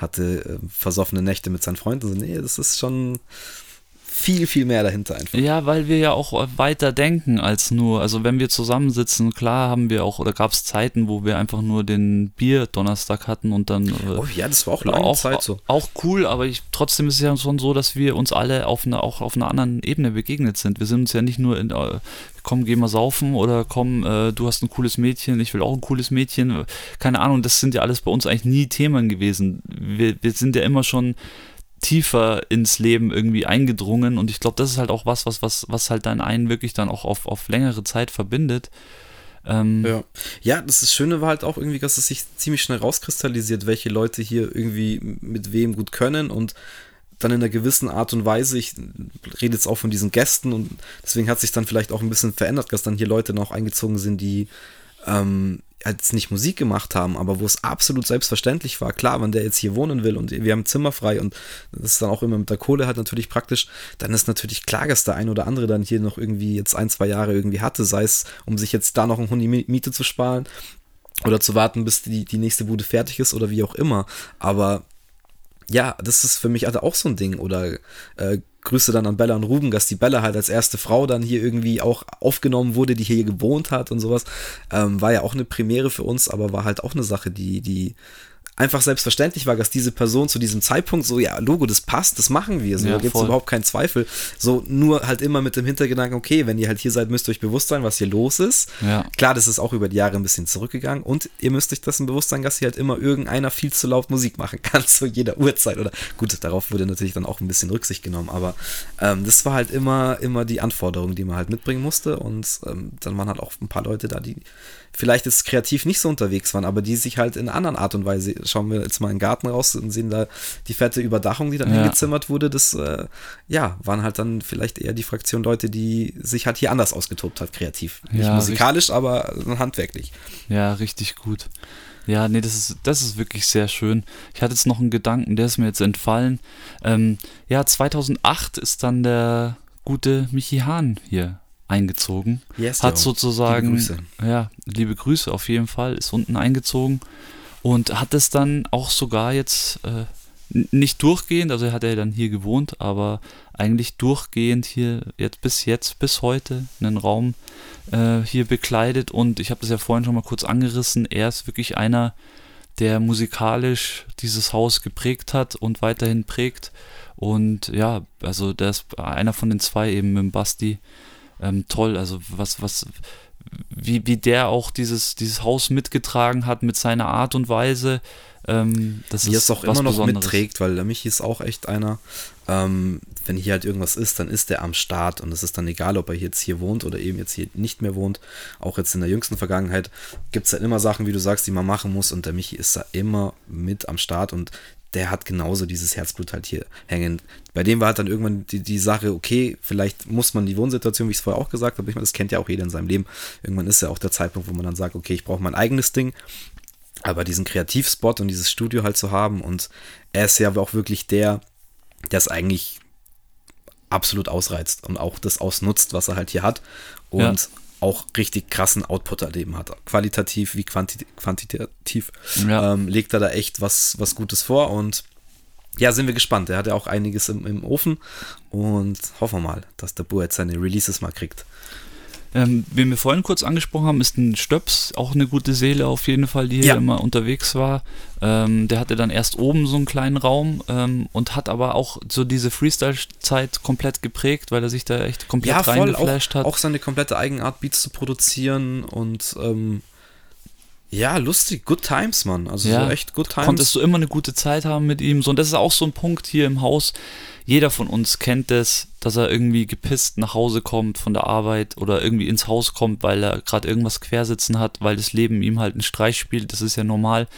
hatte äh, versoffene Nächte mit seinen Freunden. So, nee, das ist schon viel, viel mehr dahinter einfach. Ja, weil wir ja auch weiter denken als nur, also wenn wir zusammensitzen, klar haben wir auch, oder gab es Zeiten, wo wir einfach nur den Bier-Donnerstag hatten und dann. Äh, oh ja, das war auch lange auch, Zeit so. Auch cool, aber ich, trotzdem ist es ja schon so, dass wir uns alle auf eine, auch auf einer anderen Ebene begegnet sind. Wir sind uns ja nicht nur in, äh, komm, geh mal saufen oder komm, äh, du hast ein cooles Mädchen, ich will auch ein cooles Mädchen. Keine Ahnung, das sind ja alles bei uns eigentlich nie Themen gewesen. Wir, wir sind ja immer schon tiefer ins Leben irgendwie eingedrungen und ich glaube, das ist halt auch was, was, was, was halt dann einen wirklich dann auch auf, auf längere Zeit verbindet. Ähm, ja. ja, das, das Schöne war halt auch irgendwie, dass es sich ziemlich schnell rauskristallisiert, welche Leute hier irgendwie mit wem gut können und dann in einer gewissen Art und Weise, ich rede jetzt auch von diesen Gästen und deswegen hat sich dann vielleicht auch ein bisschen verändert, dass dann hier Leute noch eingezogen sind, die ähm, jetzt nicht Musik gemacht haben, aber wo es absolut selbstverständlich war, klar, wenn der jetzt hier wohnen will und wir haben Zimmer frei und das dann auch immer mit der Kohle halt natürlich praktisch, dann ist natürlich klar, dass der ein oder andere dann hier noch irgendwie jetzt ein, zwei Jahre irgendwie hatte, sei es, um sich jetzt da noch ein Hund Miete zu sparen oder zu warten, bis die, die nächste Bude fertig ist oder wie auch immer, aber ja, das ist für mich halt auch so ein Ding. Oder äh, Grüße dann an Bella und Ruben, dass die Bella halt als erste Frau dann hier irgendwie auch aufgenommen wurde, die hier gewohnt hat und sowas. Ähm, war ja auch eine Premiere für uns, aber war halt auch eine Sache, die, die einfach selbstverständlich war, dass diese Person zu diesem Zeitpunkt so, ja, Logo, das passt, das machen wir. So, ja, da gibt es überhaupt keinen Zweifel. So, nur halt immer mit dem Hintergedanken, okay, wenn ihr halt hier seid, müsst ihr euch bewusst sein, was hier los ist. Ja. Klar, das ist auch über die Jahre ein bisschen zurückgegangen und ihr müsst euch dessen bewusst sein, dass hier halt immer irgendeiner viel zu laut Musik machen kann, zu jeder Uhrzeit. Oder gut, darauf wurde natürlich dann auch ein bisschen Rücksicht genommen, aber ähm, das war halt immer, immer die Anforderung, die man halt mitbringen musste und ähm, dann waren halt auch ein paar Leute da, die vielleicht jetzt kreativ nicht so unterwegs waren, aber die sich halt in einer anderen Art und Weise, schauen wir jetzt mal in den Garten raus und sehen da die fette Überdachung, die dann ja. hingezimmert wurde, das, äh, ja, waren halt dann vielleicht eher die Fraktion Leute, die sich halt hier anders ausgetobt hat, kreativ. Nicht ja, musikalisch, richtig. aber handwerklich. Ja, richtig gut. Ja, nee, das ist, das ist wirklich sehr schön. Ich hatte jetzt noch einen Gedanken, der ist mir jetzt entfallen. Ähm, ja, 2008 ist dann der gute Michi Hahn hier eingezogen. Yes, hat sozusagen, liebe ja, liebe Grüße auf jeden Fall, ist unten eingezogen und hat es dann auch sogar jetzt äh, nicht durchgehend, also er hat ja dann hier gewohnt, aber eigentlich durchgehend hier jetzt bis jetzt, bis heute einen Raum äh, hier bekleidet. Und ich habe das ja vorhin schon mal kurz angerissen, er ist wirklich einer, der musikalisch dieses Haus geprägt hat und weiterhin prägt. Und ja, also der ist einer von den zwei eben mit dem Basti, ähm, toll. Also was, was, wie, wie der auch dieses, dieses Haus mitgetragen hat mit seiner Art und Weise. Ähm, das wie es auch immer noch Besonderes. mitträgt, weil der Michi ist auch echt einer, ähm, wenn hier halt irgendwas ist, dann ist der am Start und es ist dann egal, ob er jetzt hier wohnt oder eben jetzt hier nicht mehr wohnt. Auch jetzt in der jüngsten Vergangenheit gibt es ja immer Sachen, wie du sagst, die man machen muss und der Michi ist da immer mit am Start und der hat genauso dieses Herzblut halt hier hängen. Bei dem war halt dann irgendwann die, die Sache, okay, vielleicht muss man die Wohnsituation, wie ich es vorher auch gesagt habe, ich meine, das kennt ja auch jeder in seinem Leben. Irgendwann ist ja auch der Zeitpunkt, wo man dann sagt, okay, ich brauche mein eigenes Ding. Aber diesen Kreativspot und dieses Studio halt zu haben und er ist ja auch wirklich der, der es eigentlich absolut ausreizt und auch das ausnutzt, was er halt hier hat. Und ja auch richtig krassen Output erleben hat. Qualitativ wie quanti quantitativ ja. ähm, legt er da echt was, was Gutes vor und ja, sind wir gespannt. Er hat ja auch einiges im, im Ofen und hoffen wir mal, dass der Bur jetzt seine Releases mal kriegt. Ähm, wie wir vorhin kurz angesprochen haben, ist ein Stöps auch eine gute Seele auf jeden Fall, die hier immer unterwegs war. Ähm, der hatte dann erst oben so einen kleinen Raum ähm, und hat aber auch so diese Freestyle-Zeit komplett geprägt, weil er sich da echt komplett ja, reingeflasht hat. Auch seine komplette Eigenart, Beats zu produzieren und ähm, ja, lustig, good times, Mann. Also ja, so echt good times. Konntest du immer eine gute Zeit haben mit ihm. So, und das ist auch so ein Punkt hier im Haus. Jeder von uns kennt es, dass er irgendwie gepisst nach Hause kommt von der Arbeit oder irgendwie ins Haus kommt, weil er gerade irgendwas quersitzen hat, weil das Leben ihm halt einen Streich spielt. Das ist ja normal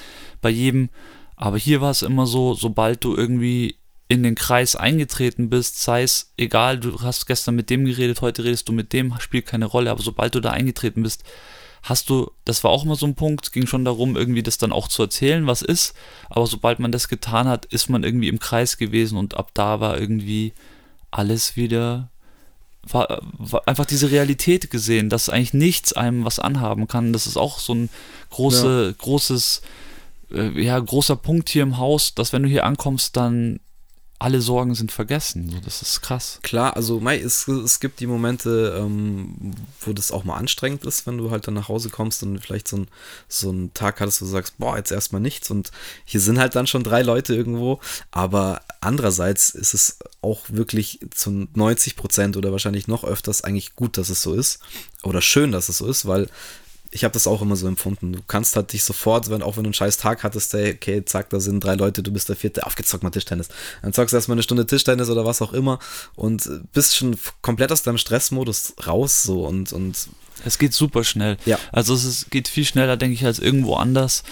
bei jedem. Aber hier war es immer so, sobald du irgendwie in den Kreis eingetreten bist, sei es egal, du hast gestern mit dem geredet, heute redest du mit dem, spielt keine Rolle, aber sobald du da eingetreten bist, hast du, das war auch immer so ein Punkt, ging schon darum, irgendwie das dann auch zu erzählen, was ist, aber sobald man das getan hat, ist man irgendwie im Kreis gewesen und ab da war irgendwie alles wieder, war, war einfach diese Realität gesehen, dass eigentlich nichts einem was anhaben kann. Das ist auch so ein große, ja. großes, äh, ja, großer Punkt hier im Haus, dass wenn du hier ankommst, dann alle Sorgen sind vergessen. So, das ist krass. Klar, also Mai, es, es gibt die Momente, ähm, wo das auch mal anstrengend ist, wenn du halt dann nach Hause kommst und vielleicht so, ein, so einen Tag hattest, wo du sagst, boah, jetzt erstmal nichts und hier sind halt dann schon drei Leute irgendwo, aber andererseits ist es auch wirklich zu 90 Prozent oder wahrscheinlich noch öfters eigentlich gut, dass es so ist oder schön, dass es so ist, weil ich habe das auch immer so empfunden. Du kannst halt dich sofort, wenn, auch wenn du einen scheiß Tag hattest, ey, okay, zack, da sind drei Leute, du bist der vierte, aufgezockt mal Tischtennis. Dann zockst du erstmal eine Stunde Tischtennis oder was auch immer und bist schon komplett aus deinem Stressmodus raus so und, und Es geht super schnell. Ja. Also es ist, geht viel schneller, denke ich, als irgendwo anders.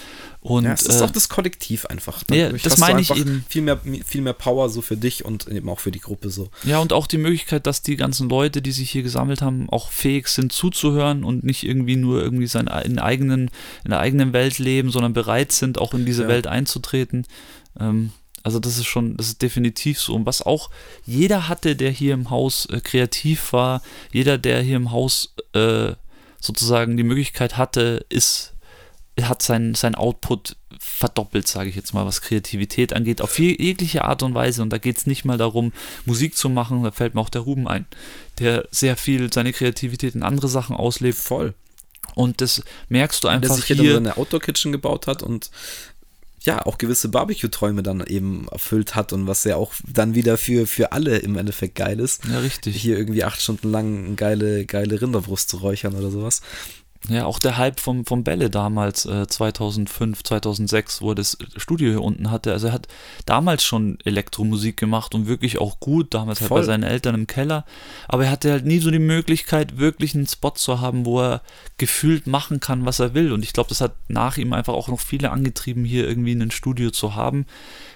Und, ja, es ist äh, auch das Kollektiv einfach. Ja, das meine ich eben. Viel mehr, viel mehr Power so für dich und eben auch für die Gruppe so. Ja, und auch die Möglichkeit, dass die ganzen Leute, die sich hier gesammelt haben, auch fähig sind zuzuhören und nicht irgendwie nur irgendwie sein, in, eigenen, in der eigenen Welt leben, sondern bereit sind, auch in diese ja. Welt einzutreten. Ähm, also das ist schon, das ist definitiv so. Und was auch jeder hatte, der hier im Haus äh, kreativ war, jeder, der hier im Haus äh, sozusagen die Möglichkeit hatte, ist hat sein, sein Output verdoppelt, sage ich jetzt mal, was Kreativität angeht, auf jegliche Art und Weise. Und da geht es nicht mal darum, Musik zu machen, da fällt mir auch der Ruben ein, der sehr viel seine Kreativität in andere Sachen auslebt. Voll. Und das merkst du einfach der sich hier. Der eine Outdoor-Kitchen gebaut hat und ja, auch gewisse Barbecue-Träume dann eben erfüllt hat und was ja auch dann wieder für, für alle im Endeffekt geil ist. Ja, richtig. Hier irgendwie acht Stunden lang geile, geile Rinderbrust zu räuchern oder sowas. Ja, auch der Hype vom, vom Bälle damals, äh, 2005, 2006, wo er das Studio hier unten hatte. Also er hat damals schon Elektromusik gemacht und wirklich auch gut, damals halt bei seinen Eltern im Keller. Aber er hatte halt nie so die Möglichkeit, wirklich einen Spot zu haben, wo er gefühlt machen kann, was er will. Und ich glaube, das hat nach ihm einfach auch noch viele angetrieben, hier irgendwie ein Studio zu haben.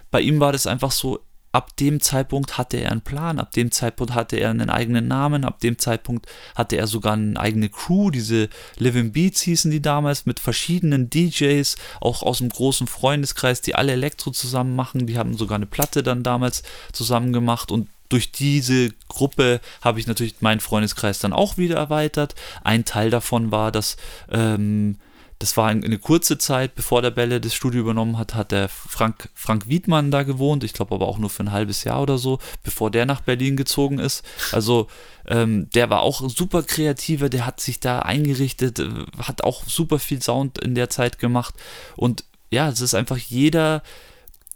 Bei ihm war das einfach so, ab dem Zeitpunkt hatte er einen Plan, ab dem Zeitpunkt hatte er einen eigenen Namen, ab dem Zeitpunkt hatte er sogar eine eigene Crew, diese Living Beats hießen die damals, mit verschiedenen DJs, auch aus dem großen Freundeskreis, die alle Elektro zusammen machen, die haben sogar eine Platte dann damals zusammen gemacht und durch diese Gruppe habe ich natürlich meinen Freundeskreis dann auch wieder erweitert. Ein Teil davon war, dass ähm, das war eine kurze Zeit, bevor der Bälle das Studio übernommen hat, hat der Frank, Frank Wiedmann da gewohnt. Ich glaube aber auch nur für ein halbes Jahr oder so, bevor der nach Berlin gezogen ist. Also ähm, der war auch super kreativer, der hat sich da eingerichtet, äh, hat auch super viel Sound in der Zeit gemacht. Und ja, es ist einfach jeder,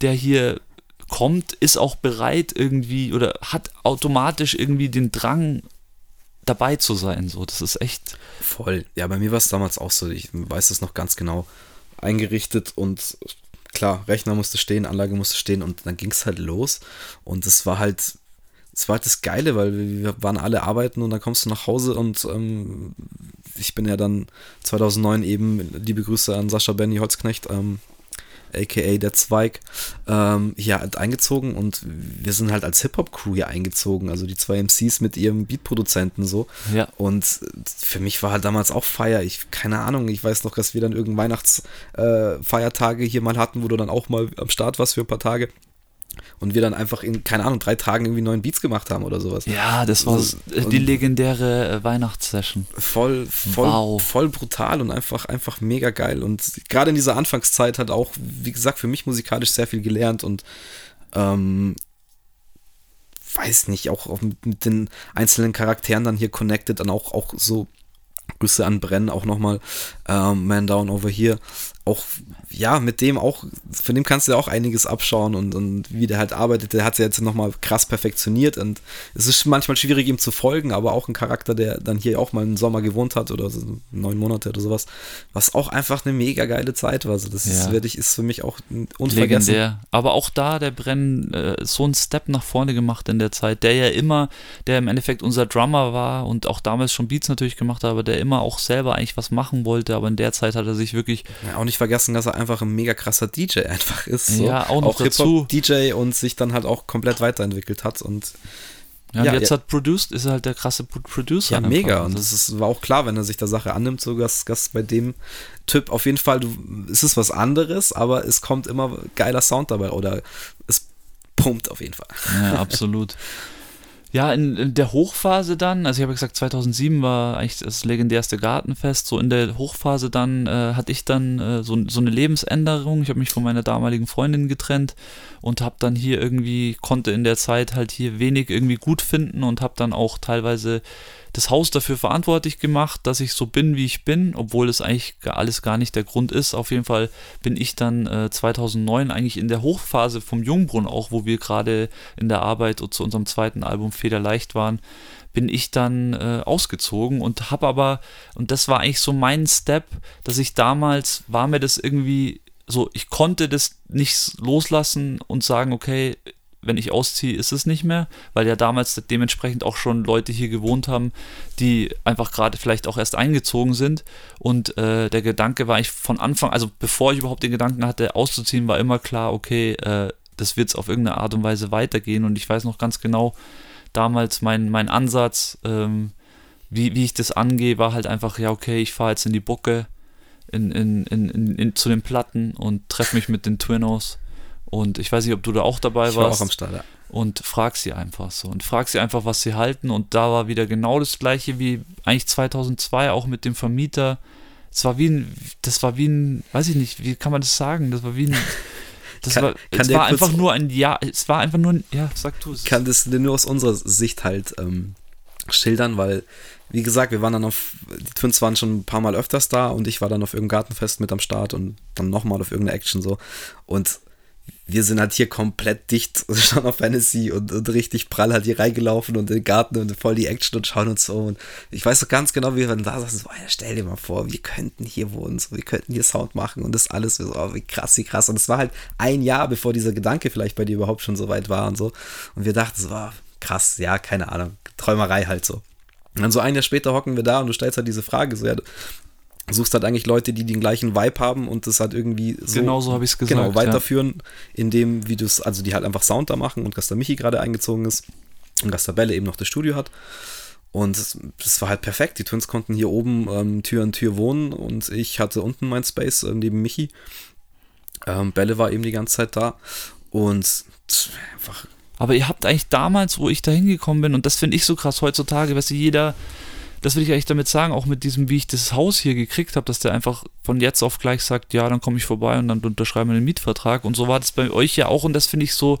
der hier kommt, ist auch bereit irgendwie oder hat automatisch irgendwie den Drang, dabei zu sein. So, das ist echt. Voll. Ja, bei mir war es damals auch so. Ich weiß es noch ganz genau. Eingerichtet und klar, Rechner musste stehen, Anlage musste stehen und dann ging es halt los. Und es war halt, es war halt das Geile, weil wir waren alle arbeiten und dann kommst du nach Hause und ähm, ich bin ja dann 2009 eben, liebe Grüße an Sascha Benny Holzknecht, ähm, aka der Zweig, ähm, hier halt eingezogen und wir sind halt als Hip-Hop-Crew hier eingezogen, also die zwei MCs mit ihrem Beat-Produzenten so. Ja. Und für mich war halt damals auch Feier. Ich, keine Ahnung, ich weiß noch, dass wir dann irgendein Weihnachtsfeiertage äh, hier mal hatten, wo du dann auch mal am Start warst für ein paar Tage und wir dann einfach in, keine Ahnung, drei Tagen irgendwie neuen Beats gemacht haben oder sowas. Ja, das war also, die legendäre äh, Weihnachtssession. Voll, voll, wow. voll brutal und einfach, einfach mega geil. Und gerade in dieser Anfangszeit hat auch, wie gesagt, für mich musikalisch sehr viel gelernt und ähm, weiß nicht, auch, auch mit, mit, den einzelnen Charakteren dann hier connected, dann auch, auch so Grüße an Brenn auch nochmal, ähm, Man Down Over Here auch, ja, mit dem auch, von dem kannst du ja auch einiges abschauen und, und wie der halt arbeitet, der hat ja jetzt nochmal krass perfektioniert und es ist manchmal schwierig ihm zu folgen, aber auch ein Charakter, der dann hier auch mal einen Sommer gewohnt hat oder so neun Monate oder sowas, was auch einfach eine mega geile Zeit war. Also das ja. ist, wirklich, ist für mich auch unvergessen. Legendär. Aber auch da der Brenn äh, so einen Step nach vorne gemacht in der Zeit, der ja immer, der im Endeffekt unser Drummer war und auch damals schon Beats natürlich gemacht hat, aber der immer auch selber eigentlich was machen wollte, aber in der Zeit hat er sich wirklich ja, auch nicht vergessen, dass er einfach ein mega krasser DJ einfach ist. So. Ja, auch noch auch dazu. DJ und sich dann halt auch komplett weiterentwickelt hat und ja, ja jetzt ja. hat produced, ist er halt der krasse Producer. Ja, mega. Und das ist, war auch klar, wenn er sich der Sache annimmt, so dass, dass bei dem Typ auf jeden Fall, du, es ist was anderes, aber es kommt immer geiler Sound dabei oder es pumpt auf jeden Fall. Ja, absolut. Ja, in, in, der Hochphase dann, also ich habe gesagt, 2007 war eigentlich das legendärste Gartenfest. So in der Hochphase dann äh, hatte ich dann äh, so, so eine Lebensänderung. Ich habe mich von meiner damaligen Freundin getrennt und habe dann hier irgendwie, konnte in der Zeit halt hier wenig irgendwie gut finden und habe dann auch teilweise das Haus dafür verantwortlich gemacht, dass ich so bin, wie ich bin, obwohl es eigentlich alles gar nicht der Grund ist. Auf jeden Fall bin ich dann äh, 2009 eigentlich in der Hochphase vom Jungbrunnen, auch wo wir gerade in der Arbeit zu unserem zweiten Album Federleicht waren, bin ich dann äh, ausgezogen und habe aber, und das war eigentlich so mein Step, dass ich damals, war mir das irgendwie so, ich konnte das nicht loslassen und sagen, okay, wenn ich ausziehe, ist es nicht mehr, weil ja damals dementsprechend auch schon Leute hier gewohnt haben, die einfach gerade vielleicht auch erst eingezogen sind. Und äh, der Gedanke war ich von Anfang, also bevor ich überhaupt den Gedanken hatte, auszuziehen, war immer klar, okay, äh, das wird es auf irgendeine Art und Weise weitergehen. Und ich weiß noch ganz genau, damals mein, mein Ansatz, ähm, wie, wie ich das angehe, war halt einfach, ja, okay, ich fahre jetzt in die Bucke, in, in, in, in, zu den Platten und treffe mich mit den Twinnos. Und ich weiß nicht, ob du da auch dabei ich war warst. Auch am Start, ja. Und frag sie einfach so. Und frag sie einfach, was sie halten. Und da war wieder genau das gleiche wie eigentlich 2002, auch mit dem Vermieter. Es war wie ein, das war wie ein, weiß ich nicht, wie kann man das sagen? Das war wie ein, das kann, war, kann es war einfach nur ein Ja, es war einfach nur ein, ja, sag du es. Kann das nur aus unserer Sicht halt ähm, schildern, weil wie gesagt, wir waren dann auf, die Twins waren schon ein paar Mal öfters da und ich war dann auf irgendeinem Gartenfest mit am Start und dann nochmal auf irgendeine Action so. Und wir sind halt hier komplett dicht schon auf Fantasy und, und, richtig prall halt hier reingelaufen und den Garten und voll die Action und schauen uns so. Und ich weiß so ganz genau, wie wir dann da saßen, so, ja, stell dir mal vor, wir könnten hier wohnen, so, wir könnten hier Sound machen und das alles, so, oh, wie krass, wie krass. Und es war halt ein Jahr, bevor dieser Gedanke vielleicht bei dir überhaupt schon so weit war und so. Und wir dachten so, oh, krass, ja, keine Ahnung, Träumerei halt so. Und dann so ein Jahr später hocken wir da und du stellst halt diese Frage, so ja, suchst halt eigentlich Leute, die den gleichen Vibe haben und das halt irgendwie so, genau so habe ich es gesagt, genau, weiterführen, ja. indem, wie du es, also die halt einfach Sound da machen und Gasta Michi gerade eingezogen ist und Gasta Belle eben noch das Studio hat. Und das war halt perfekt. Die Twins konnten hier oben ähm, Tür an Tür wohnen und ich hatte unten mein Space äh, neben Michi. Ähm, Belle war eben die ganze Zeit da und einfach aber ihr habt eigentlich damals, wo ich da hingekommen bin, und das finde ich so krass heutzutage, weißt du, jeder, das will ich eigentlich damit sagen, auch mit diesem, wie ich das Haus hier gekriegt habe, dass der einfach von jetzt auf gleich sagt, ja, dann komme ich vorbei und dann unterschreiben wir den Mietvertrag. Und so war das bei euch ja auch, und das finde ich so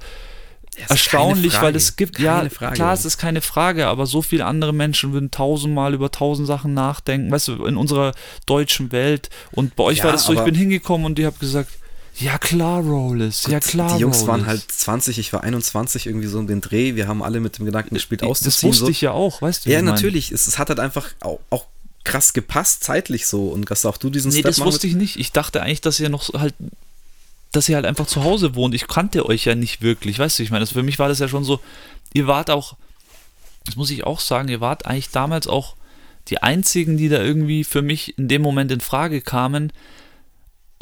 erstaunlich, weil es gibt, keine ja, Frage. klar, es ist keine Frage, aber so viele andere Menschen würden tausendmal über tausend Sachen nachdenken, weißt du, in unserer deutschen Welt. Und bei euch ja, war das so, ich bin hingekommen und ihr habt gesagt, ja klar, Rollis. Ja klar, Die Jungs Rollis. waren halt 20, ich war 21, irgendwie so um den Dreh. Wir haben alle mit dem Gedanken gespielt, auszuziehen. Das wusste so. ich ja auch, weißt du? Ja, natürlich. Es, es, hat halt einfach auch, auch, krass gepasst, zeitlich so. Und dass auch du diesen nee, Step das wusste ich nicht. Ich dachte eigentlich, dass ihr noch halt dass ihr halt einfach zu Hause wohnt. Ich kannte euch ja nicht wirklich, weißt du, ich meine, für mich war das ja schon so, ihr wart auch, das muss ich auch sagen, ihr wart eigentlich damals auch die einzigen, die da irgendwie für mich in dem Moment in Frage kamen,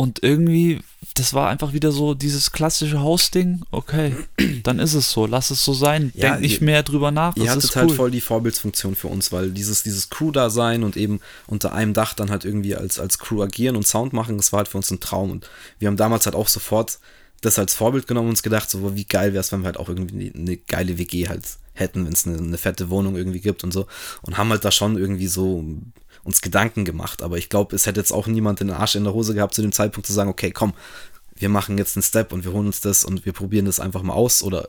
und irgendwie, das war einfach wieder so dieses klassische Hausding. Okay, dann ist es so, lass es so sein. Ja, Denk nicht ihr, mehr drüber nach. Ihr hattet halt cool. halt voll die Vorbildsfunktion für uns, weil dieses, dieses Crew-Dasein und eben unter einem Dach dann halt irgendwie als, als Crew agieren und Sound machen, das war halt für uns ein Traum. Und wir haben damals halt auch sofort das als Vorbild genommen und uns gedacht, so wie geil wäre es, wenn wir halt auch irgendwie eine geile WG halt hätten, wenn es eine, eine fette Wohnung irgendwie gibt und so. Und haben halt da schon irgendwie so uns Gedanken gemacht. Aber ich glaube, es hätte jetzt auch niemand den Arsch in der Hose gehabt, zu dem Zeitpunkt zu sagen, okay, komm, wir machen jetzt einen Step und wir holen uns das und wir probieren das einfach mal aus. Oder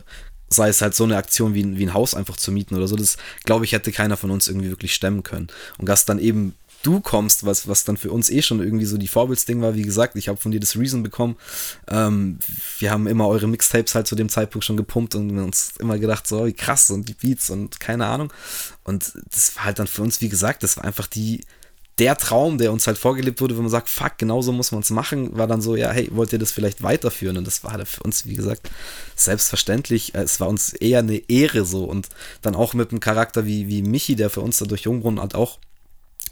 sei es halt so eine Aktion wie, wie ein Haus einfach zu mieten oder so. Das, glaube ich, hätte keiner von uns irgendwie wirklich stemmen können. Und das dann eben du kommst, was, was dann für uns eh schon irgendwie so die Vorbildsding war. Wie gesagt, ich habe von dir das Reason bekommen. Ähm, wir haben immer eure Mixtapes halt zu dem Zeitpunkt schon gepumpt und uns immer gedacht, so wie krass und die Beats und keine Ahnung. Und das war halt dann für uns, wie gesagt, das war einfach die, der Traum, der uns halt vorgelebt wurde, wenn man sagt, fuck, genauso muss man es machen, war dann so, ja, hey, wollt ihr das vielleicht weiterführen? Und das war halt für uns, wie gesagt, selbstverständlich. Äh, es war uns eher eine Ehre so. Und dann auch mit einem Charakter wie, wie Michi, der für uns da durch Jungbrunnen halt auch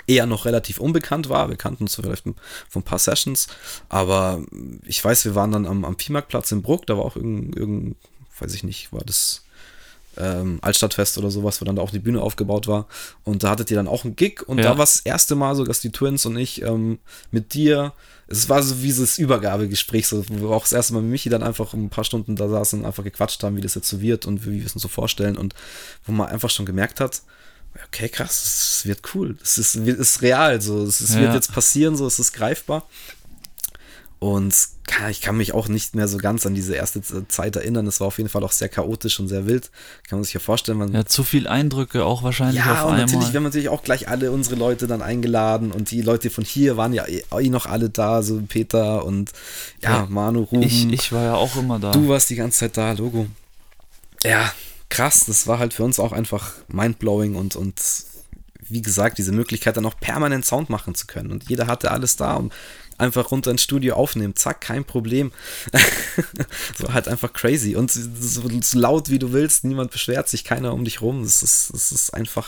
eher noch relativ unbekannt war. Wir kannten uns vielleicht von ein paar Sessions, aber ich weiß, wir waren dann am, am Pimarktplatz in Bruck, da war auch irgendein, irgendein weiß ich nicht, war das ähm, Altstadtfest oder sowas, wo dann da auch die Bühne aufgebaut war. Und da hattet ihr dann auch einen Gig und ja. da war es das erste Mal so, dass die Twins und ich ähm, mit dir, es war so wie dieses Übergabegespräch, so, wo wir auch das erste Mal mit Michi dann einfach ein paar Stunden da saßen und einfach gequatscht haben, wie das jetzt so wird und wie wir es uns so vorstellen und wo man einfach schon gemerkt hat, okay, krass, es wird cool. Es ist, ist real, so. Es, ja. wird jetzt passieren, so, es ist greifbar. Und ich kann mich auch nicht mehr so ganz an diese erste Zeit erinnern. Es war auf jeden Fall auch sehr chaotisch und sehr wild. Kann man sich ja vorstellen. Man ja, zu viel Eindrücke auch wahrscheinlich ja, und natürlich, wir haben natürlich auch gleich alle unsere Leute dann eingeladen und die Leute von hier waren ja eh, eh noch alle da, so Peter und ja, ja Manu, Ruben. Ich, ich war ja auch immer da. Du warst die ganze Zeit da, Logo. Ja, krass, das war halt für uns auch einfach mindblowing und, und wie gesagt, diese Möglichkeit dann auch permanent Sound machen zu können. Und jeder hatte alles da und einfach runter ins Studio aufnehmen, zack, kein Problem. so halt einfach crazy und so, laut wie du willst, niemand beschwert sich, keiner um dich rum. Es ist, es ist einfach.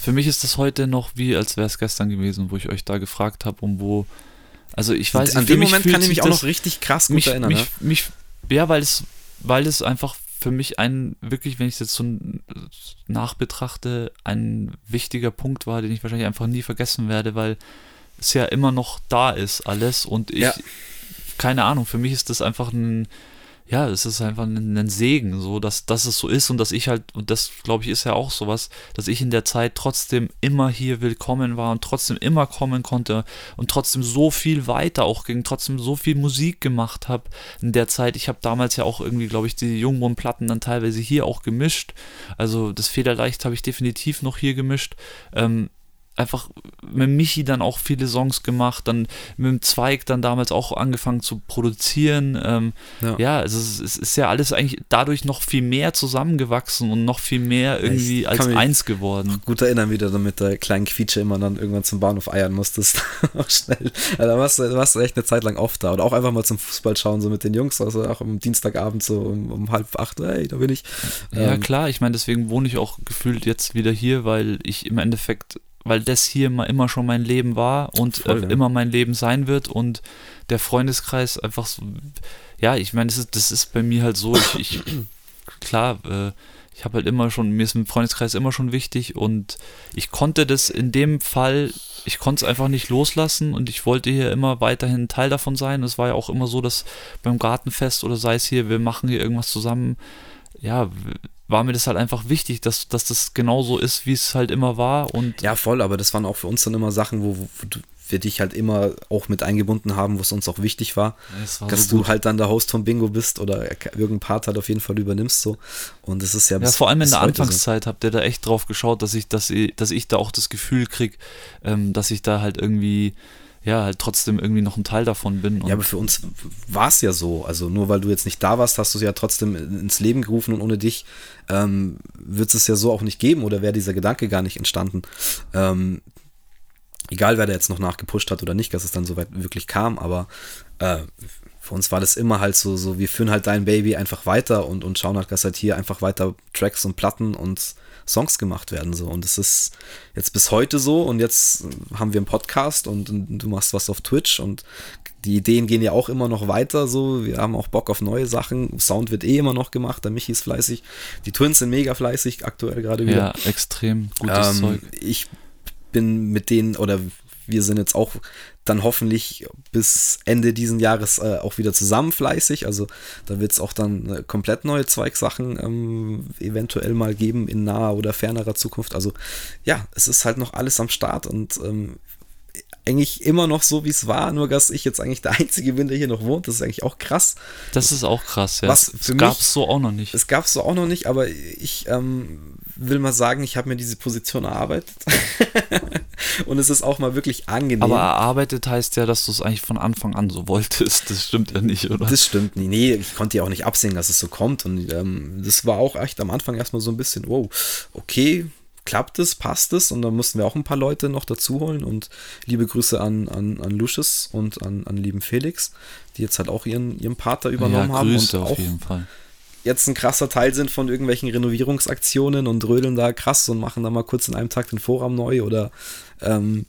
Für mich ist das heute noch wie, als wäre es gestern gewesen, wo ich euch da gefragt habe, um wo. Also ich weiß, an dem Moment kann ich mich auch noch richtig krass gut mich, erinnern. Mich, ne? mich, ja, weil es, weil es einfach für mich ein, wirklich, wenn ich es jetzt so nachbetrachte, ein wichtiger Punkt war, den ich wahrscheinlich einfach nie vergessen werde, weil es ja immer noch da ist, alles. Und ich, ja. keine Ahnung, für mich ist das einfach ein, ja, es ist einfach ein, ein, Segen, so dass, dass es so ist und dass ich halt, und das glaube ich ist ja auch sowas, dass ich in der Zeit trotzdem immer hier willkommen war und trotzdem immer kommen konnte und trotzdem so viel weiter auch ging, trotzdem so viel Musik gemacht habe in der Zeit. Ich habe damals ja auch irgendwie, glaube ich, die Jungwurmplatten dann teilweise hier auch gemischt. Also das Federleicht habe ich definitiv noch hier gemischt. Ähm, einfach mit Michi dann auch viele Songs gemacht, dann mit dem Zweig dann damals auch angefangen zu produzieren. Ähm, ja. ja, also es, es, ist ja alles eigentlich dadurch noch viel mehr zusammengewachsen und noch viel mehr irgendwie als eins geworden. Gut erinnern, wie du dann mit der kleinen Quietsche immer dann irgendwann zum Bahnhof eiern musstest. auch schnell. Also da warst, du, warst du echt eine Zeit lang oft da. Oder auch einfach mal zum Fußball schauen, so mit den Jungs, also auch am Dienstagabend so um, um halb acht, hey, da bin ich. Ja, ähm, klar, ich meine, deswegen wohne ich auch gefühlt jetzt wieder hier, weil ich im Endeffekt weil das hier immer schon mein Leben war und Voll, äh, immer mein Leben sein wird und der Freundeskreis einfach so, ja, ich meine, das ist, das ist bei mir halt so, ich, ich klar, äh, ich habe halt immer schon, mir ist ein Freundeskreis immer schon wichtig und ich konnte das in dem Fall, ich konnte es einfach nicht loslassen und ich wollte hier immer weiterhin Teil davon sein. Es war ja auch immer so, dass beim Gartenfest oder sei es hier, wir machen hier irgendwas zusammen, ja, war mir das halt einfach wichtig, dass, dass das genauso ist, wie es halt immer war. Und ja, voll, aber das waren auch für uns dann immer Sachen, wo, wo wir dich halt immer auch mit eingebunden haben, wo es uns auch wichtig war, war dass so du halt dann der Host vom Bingo bist oder irgendein Part halt auf jeden Fall übernimmst so. Und es ist ja bis, Ja, vor allem in der Anfangszeit so. habt ihr da echt drauf geschaut, dass ich, dass ich, dass ich da auch das Gefühl krieg, ähm, dass ich da halt irgendwie ja, halt trotzdem irgendwie noch ein Teil davon bin. ja, aber für uns war es ja so. Also nur weil du jetzt nicht da warst, hast du es ja trotzdem ins Leben gerufen und ohne dich ähm, wird es ja so auch nicht geben oder wäre dieser Gedanke gar nicht entstanden. Ähm, egal, wer da jetzt noch nachgepusht hat oder nicht, dass es dann soweit wirklich kam, aber äh, für uns war das immer halt so, so, wir führen halt dein Baby einfach weiter und, und schauen halt, dass halt hier einfach weiter Tracks und Platten und Songs gemacht werden. So. Und es ist jetzt bis heute so und jetzt haben wir einen Podcast und, und, du machst was auf Twitch und die Ideen gehen ja auch immer noch weiter. So. Wir haben auch Bock auf neue Sachen. Sound wird eh immer noch gemacht. Der Michi ist fleißig. Die Twins sind mega fleißig aktuell gerade wieder. Ja, extrem gutes ähm, Zeug. Ich bin mit denen oder wir sind jetzt auch dann hoffentlich bis Ende diesen Jahres äh, auch wieder zusammen fleißig. Also da wird es auch dann äh, komplett neue Zweigsachen ähm, eventuell mal geben in naher oder fernerer Zukunft. Also ja, es ist halt noch alles am Start und ähm, eigentlich immer noch so, wie es war, nur dass ich jetzt eigentlich der Einzige bin, der hier noch wohnt. Das ist eigentlich auch krass. Das ist auch krass, ja. Was für das gab es so auch noch nicht. Es gab es so auch noch nicht, aber ich ähm, will mal sagen, ich habe mir diese Position erarbeitet. und es ist auch mal wirklich angenehm. Aber erarbeitet heißt ja, dass du es eigentlich von Anfang an so wolltest. Das stimmt ja nicht, oder? Das stimmt nicht. Nee, ich konnte ja auch nicht absehen, dass es so kommt. Und ähm, das war auch echt am Anfang erstmal so ein bisschen, wow, okay, klappt es, passt es? Und dann mussten wir auch ein paar Leute noch dazu holen. Und liebe Grüße an, an, an Lucius und an, an lieben Felix, die jetzt halt auch ihren, ihren Pater übernommen ja, Grüße haben. Und auf jeden Fall. Jetzt ein krasser Teil sind von irgendwelchen Renovierungsaktionen und rödeln da krass und machen da mal kurz in einem Tag den Vorraum neu oder ähm,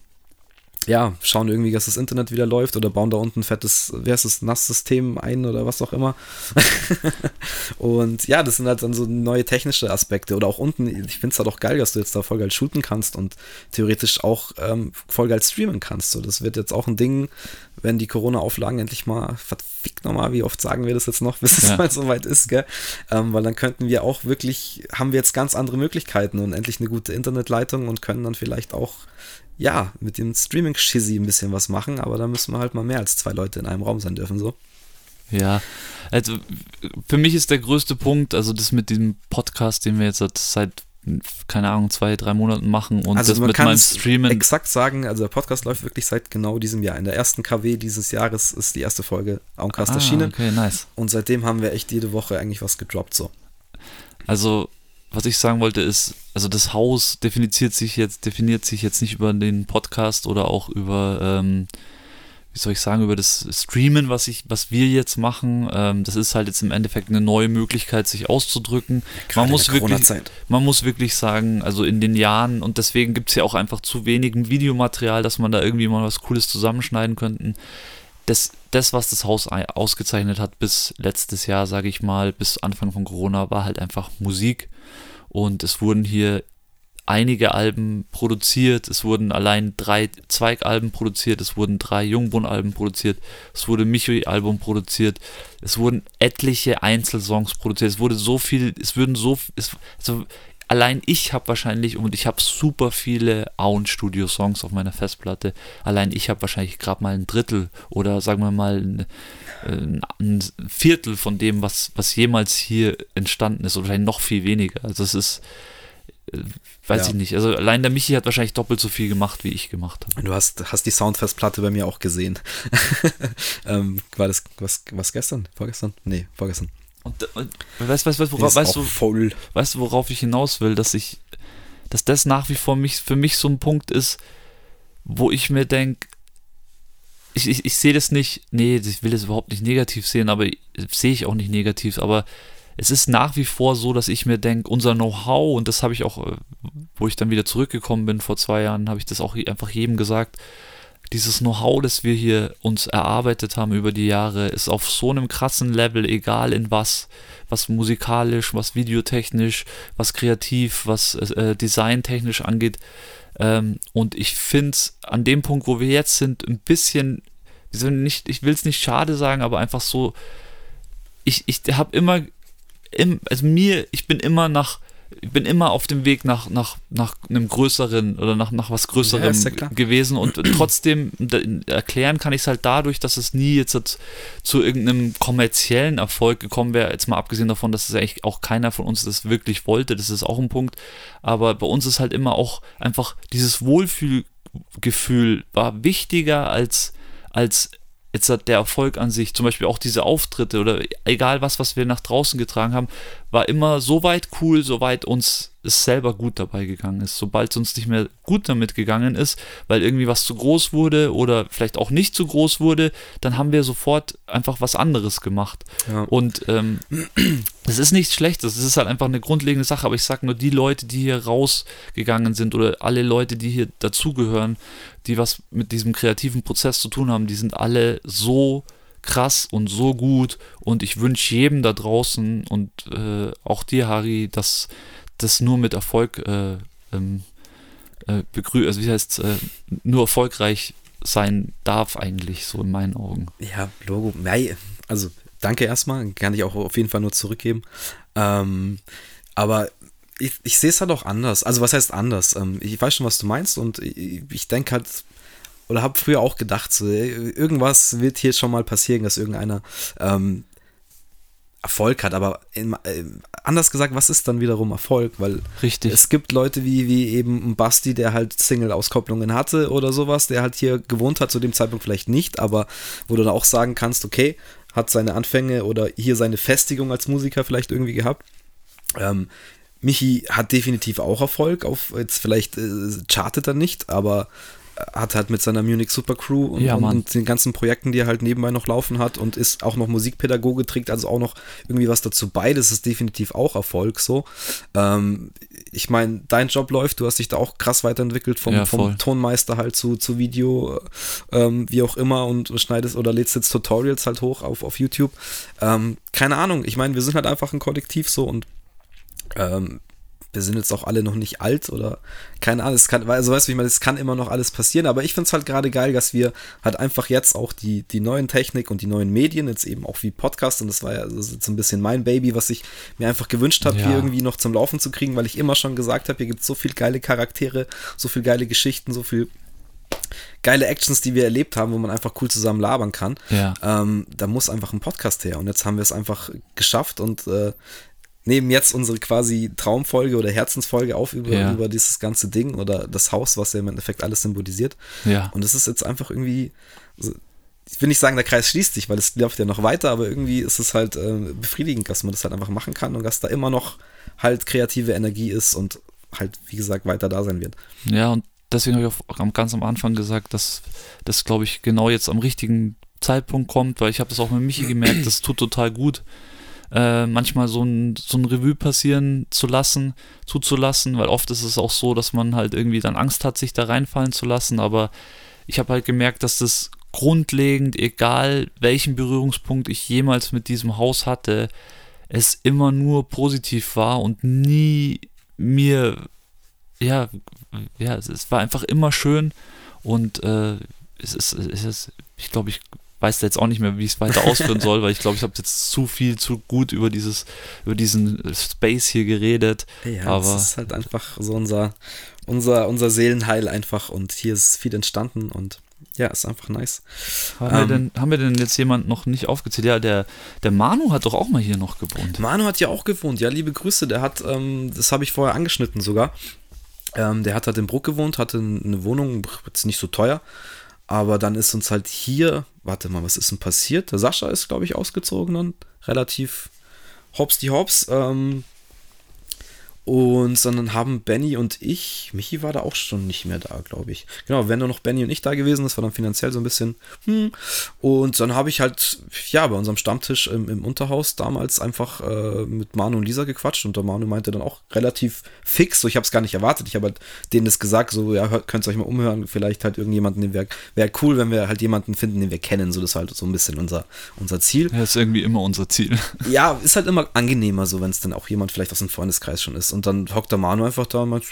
ja, schauen irgendwie, dass das Internet wieder läuft oder bauen da unten ein fettes, wer ist das, NAS-System ein oder was auch immer. und ja, das sind halt dann so neue technische Aspekte. Oder auch unten, ich finde es halt auch geil, dass du jetzt da voll geil shooten kannst und theoretisch auch ähm, voll geil streamen kannst. So, das wird jetzt auch ein Ding, wenn die Corona-Auflagen endlich mal, verfickt nochmal, wie oft sagen wir das jetzt noch, bis ja. es mal soweit ist, gell? Ähm, weil dann könnten wir auch wirklich, haben wir jetzt ganz andere Möglichkeiten und endlich eine gute Internetleitung und können dann vielleicht auch ja, mit dem Streaming-Schizzy ein bisschen was machen, aber da müssen wir halt mal mehr als zwei Leute in einem Raum sein dürfen, so. Ja, also für mich ist der größte Punkt, also das mit dem Podcast, den wir jetzt seit, keine Ahnung, zwei, drei Monaten machen und also das mit meinem Streamen. exakt sagen, also der Podcast läuft wirklich seit genau diesem Jahr. In der ersten KW dieses Jahres ist die erste Folge Auncast ah, erschienen. Okay, nice. Und seitdem haben wir echt jede Woche eigentlich was gedroppt, so. Also was ich sagen wollte ist, also das Haus definiert sich jetzt, definiert sich jetzt nicht über den Podcast oder auch über, ähm, wie soll ich sagen, über das Streamen, was ich, was wir jetzt machen. Ähm, das ist halt jetzt im Endeffekt eine neue Möglichkeit, sich auszudrücken. man muss wirklich, man muss wirklich sagen, also in den Jahren und deswegen gibt es ja auch einfach zu wenig Videomaterial, dass man da irgendwie mal was Cooles zusammenschneiden könnten. Das, das, was das Haus ausgezeichnet hat bis letztes Jahr, sage ich mal, bis Anfang von Corona, war halt einfach Musik. Und es wurden hier einige Alben produziert. Es wurden allein drei Zweigalben produziert, es wurden drei Jungbrunnen-Alben produziert, es wurde Michi-Album produziert, es wurden etliche Einzelsongs produziert. Es wurde so viel, es würden so, es, also allein ich habe wahrscheinlich, und ich habe super viele Auen-Studio-Songs auf meiner Festplatte, allein ich habe wahrscheinlich gerade mal ein Drittel oder sagen wir mal ein, ein, Viertel von dem, was, was jemals hier entstanden ist, oder wahrscheinlich noch viel weniger. Also es ist weiß ja. ich nicht. Also allein der Michi hat wahrscheinlich doppelt so viel gemacht, wie ich gemacht habe. Du hast, hast die Soundfestplatte bei mir auch gesehen. ähm, war das was, was gestern? Vorgestern? Nee, vorgestern. Und, und weißt, weißt, weißt, worauf, weißt, du, weißt du, worauf ich hinaus will, dass ich, dass das nach wie vor mich, für mich so ein Punkt ist, wo ich mir denke, ich, ich, ich sehe das nicht, nee, ich will das überhaupt nicht negativ sehen, aber sehe ich auch nicht negativ, aber es ist nach wie vor so, dass ich mir denke, unser Know-how, und das habe ich auch, äh, wo ich dann wieder zurückgekommen bin vor zwei Jahren, habe ich das auch einfach jedem gesagt, dieses Know-how, das wir hier uns erarbeitet haben über die Jahre, ist auf so einem krassen Level, egal in was, was musikalisch, was videotechnisch, was kreativ, was äh, designtechnisch angeht. Ähm, und ich finde es an dem Punkt, wo wir jetzt sind, ein bisschen, nicht, ich will es nicht schade sagen, aber einfach so, ich, ich habe immer im, also mir, ich bin immer nach, ich bin immer auf dem Weg nach, nach, nach einem größeren oder nach, nach was Größerem ja, gewesen und trotzdem erklären kann ich es halt dadurch, dass es nie jetzt zu irgendeinem kommerziellen Erfolg gekommen wäre, jetzt mal abgesehen davon, dass es eigentlich auch keiner von uns das wirklich wollte, das ist auch ein Punkt, aber bei uns ist halt immer auch einfach dieses Wohlfühlgefühl war wichtiger als, als jetzt hat der Erfolg an sich, zum Beispiel auch diese Auftritte oder egal was, was wir nach draußen getragen haben, war immer so weit cool, soweit uns es selber gut dabei gegangen ist. Sobald es uns nicht mehr gut damit gegangen ist, weil irgendwie was zu groß wurde oder vielleicht auch nicht zu groß wurde, dann haben wir sofort einfach was anderes gemacht. Ja. Und ähm, es ist nichts Schlechtes, es ist halt einfach eine grundlegende Sache, aber ich sage nur, die Leute, die hier rausgegangen sind oder alle Leute, die hier dazugehören, die was mit diesem kreativen Prozess zu tun haben, die sind alle so krass und so gut und ich wünsche jedem da draußen und äh, auch dir, Harry, dass das nur mit Erfolg äh, ähm, äh, begrü also wie heißt äh, nur erfolgreich sein darf eigentlich, so in meinen Augen. Ja, Logo, also danke erstmal, kann ich auch auf jeden Fall nur zurückgeben. Ähm, aber ich, ich sehe es halt auch anders. Also was heißt anders? Ähm, ich weiß schon, was du meinst und ich, ich denke halt, oder habe früher auch gedacht, so, irgendwas wird hier schon mal passieren, dass irgendeiner ähm, Erfolg hat, aber in, äh, anders gesagt, was ist dann wiederum Erfolg? Weil Richtig. es gibt Leute wie, wie eben Basti, der halt Single-Auskopplungen hatte oder sowas, der halt hier gewohnt hat, zu dem Zeitpunkt vielleicht nicht, aber wo du dann auch sagen kannst, okay, hat seine Anfänge oder hier seine Festigung als Musiker vielleicht irgendwie gehabt. Ähm, Michi hat definitiv auch Erfolg, auf jetzt vielleicht äh, chartet er nicht, aber hat halt mit seiner Munich Super Crew und, ja, und, den ganzen Projekten, die er halt nebenbei noch laufen hat und ist auch noch Musikpädagoge, trägt also auch noch irgendwie was dazu bei. Das ist definitiv auch Erfolg so. Ähm, ich meine, dein Job läuft, du hast dich da auch krass weiterentwickelt vom, ja, vom Tonmeister halt zu, zu Video, ähm, wie auch immer und schneidest oder lädst jetzt Tutorials halt hoch auf, auf YouTube. Ähm, keine Ahnung, ich meine, wir sind halt einfach ein Kollektiv so und ähm, wir sind jetzt auch alle noch nicht alt oder keine Ahnung, es kann, also weißt du, ich meine, es kann immer noch alles passieren, aber ich finde es halt gerade geil, dass wir halt einfach jetzt auch die, die neuen Technik und die neuen Medien, jetzt eben auch wie Podcast, und das war ja jetzt ein bisschen mein Baby, was ich mir einfach gewünscht habe, ja. hier irgendwie noch zum Laufen zu kriegen, weil ich immer schon gesagt habe, hier gibt es so viele geile Charaktere, so viele geile Geschichten, so viel geile Actions, die wir erlebt haben, wo man einfach cool zusammen labern kann. Ja. Ähm, da muss einfach ein Podcast her. Und jetzt haben wir es einfach geschafft und äh, nehmen jetzt unsere quasi Traumfolge oder Herzensfolge auf über, ja. über dieses ganze Ding oder das Haus, was ja im Endeffekt alles symbolisiert. Ja. Und es ist jetzt einfach irgendwie, also ich will nicht sagen, der Kreis schließt sich, weil es läuft ja noch weiter, aber irgendwie ist es halt äh, befriedigend, dass man das halt einfach machen kann und dass da immer noch halt kreative Energie ist und halt, wie gesagt, weiter da sein wird. Ja, und deswegen habe ich auch ganz am Anfang gesagt, dass das, glaube ich, genau jetzt am richtigen Zeitpunkt kommt, weil ich habe das auch mit Michi gemerkt, das tut total gut, äh, manchmal so ein, so ein Revue passieren zu lassen, zuzulassen, weil oft ist es auch so, dass man halt irgendwie dann Angst hat, sich da reinfallen zu lassen, aber ich habe halt gemerkt, dass das grundlegend, egal welchen Berührungspunkt ich jemals mit diesem Haus hatte, es immer nur positiv war und nie mir, ja, ja, es, war einfach immer schön und äh, es ist, es ist, ich glaube, ich weiß da jetzt auch nicht mehr, wie ich es weiter ausführen soll, weil ich glaube, ich habe jetzt zu viel, zu gut über dieses, über diesen Space hier geredet. Ja, aber es ist halt einfach so unser, unser, unser Seelenheil einfach und hier ist viel entstanden und ja, ist einfach nice. Haben, ähm, wir denn, haben wir denn jetzt jemand noch nicht aufgezählt? Ja, der, der Manu hat doch auch mal hier noch gewohnt. Manu hat ja auch gewohnt, ja, liebe Grüße. Der hat, ähm, das habe ich vorher angeschnitten sogar. Ähm, der hat halt in Bruck gewohnt, hatte eine Wohnung, jetzt nicht so teuer. Aber dann ist uns halt hier, warte mal, was ist denn passiert? Der Sascha ist, glaube ich, ausgezogen dann. Relativ hops die hops. Ähm, und dann haben Benny und ich, Michi war da auch schon nicht mehr da, glaube ich. Genau, wenn nur noch Benny und ich da gewesen, das war dann finanziell so ein bisschen, hm. Und dann habe ich halt, ja, bei unserem Stammtisch im, im Unterhaus damals einfach äh, mit Manu und Lisa gequatscht und der Manu meinte dann auch relativ fix, so ich habe es gar nicht erwartet, ich habe halt denen das gesagt, so, ja, könnt ihr euch mal umhören, vielleicht halt irgendjemanden, den wir, wäre cool, wenn wir halt jemanden finden, den wir kennen, so das ist halt so ein bisschen unser, unser Ziel. Ja, ist irgendwie immer unser Ziel. Ja, ist halt immer angenehmer, so wenn es dann auch jemand vielleicht aus dem Freundeskreis schon ist und dann hockt der Manu einfach da und meint,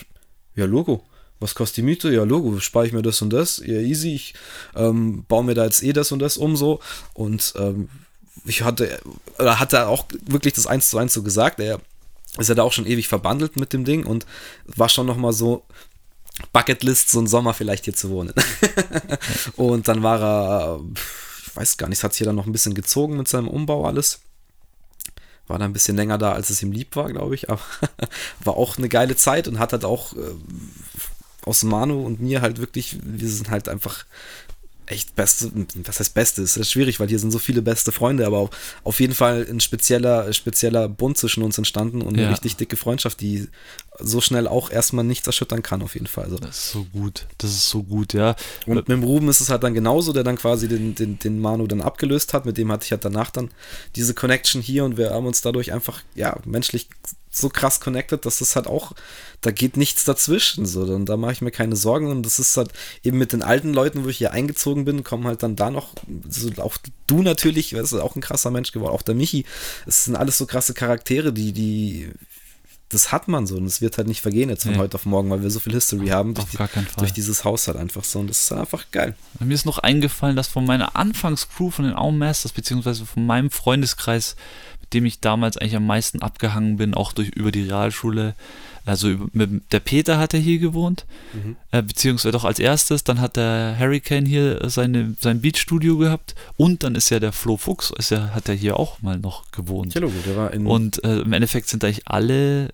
ja, Logo. Was kostet die Miete? Ja, Logo, spare ich mir das und das. Ja, easy. Ich ähm, baue mir da jetzt eh das und das um so. Und ähm, ich hatte, oder hat er auch wirklich das eins zu eins so gesagt. Er ist ja da auch schon ewig verbandelt mit dem Ding und war schon nochmal so, Bucketlist, so einen Sommer vielleicht hier zu wohnen. und dann war er, ich weiß gar nicht, hat sich ja dann noch ein bisschen gezogen mit seinem Umbau alles war da ein bisschen länger da, als es ihm lieb war, glaube ich. Aber war auch eine geile Zeit und hat halt auch äh, aus Manu und mir halt wirklich, wir sind halt einfach echt beste, was heißt beste, ist das schwierig, weil hier sind so viele beste Freunde, aber auch auf jeden Fall ein spezieller, spezieller Bund zwischen uns entstanden und ja. eine richtig dicke Freundschaft, die so schnell auch erstmal nichts erschüttern kann, auf jeden Fall. Also. Das ist so gut, das ist so gut, ja. Und mit dem Ruben ist es halt dann genauso, der dann quasi den, den, den Manu dann abgelöst hat, mit dem hatte ich halt danach dann diese Connection hier und wir haben uns dadurch einfach, ja, menschlich so krass connected, dass das halt auch, da geht nichts dazwischen, so, und da mache ich mir keine Sorgen und das ist halt eben mit den alten Leuten, wo ich hier eingezogen bin, kommen halt dann da noch, so, auch du natürlich, du auch ein krasser Mensch geworden, auch der Michi, es sind alles so krasse Charaktere, die, die, das hat man so und es wird halt nicht vergehen jetzt von nee. heute auf morgen, weil wir so viel History haben durch, die, durch, dieses Haus halt einfach so und das ist einfach geil. Mir ist noch eingefallen, dass von meiner Anfangscrew von den Auenmasters, beziehungsweise von meinem Freundeskreis, dem ich damals eigentlich am meisten abgehangen bin, auch durch über die Realschule. Also mit, der Peter hat er hier gewohnt, mhm. äh, beziehungsweise doch als erstes. Dann hat der Hurricane hier seine, sein Beatstudio gehabt und dann ist ja der Flo Fuchs, ist ja, hat er hier auch mal noch gewohnt. Ja, der war in und äh, im Endeffekt sind eigentlich alle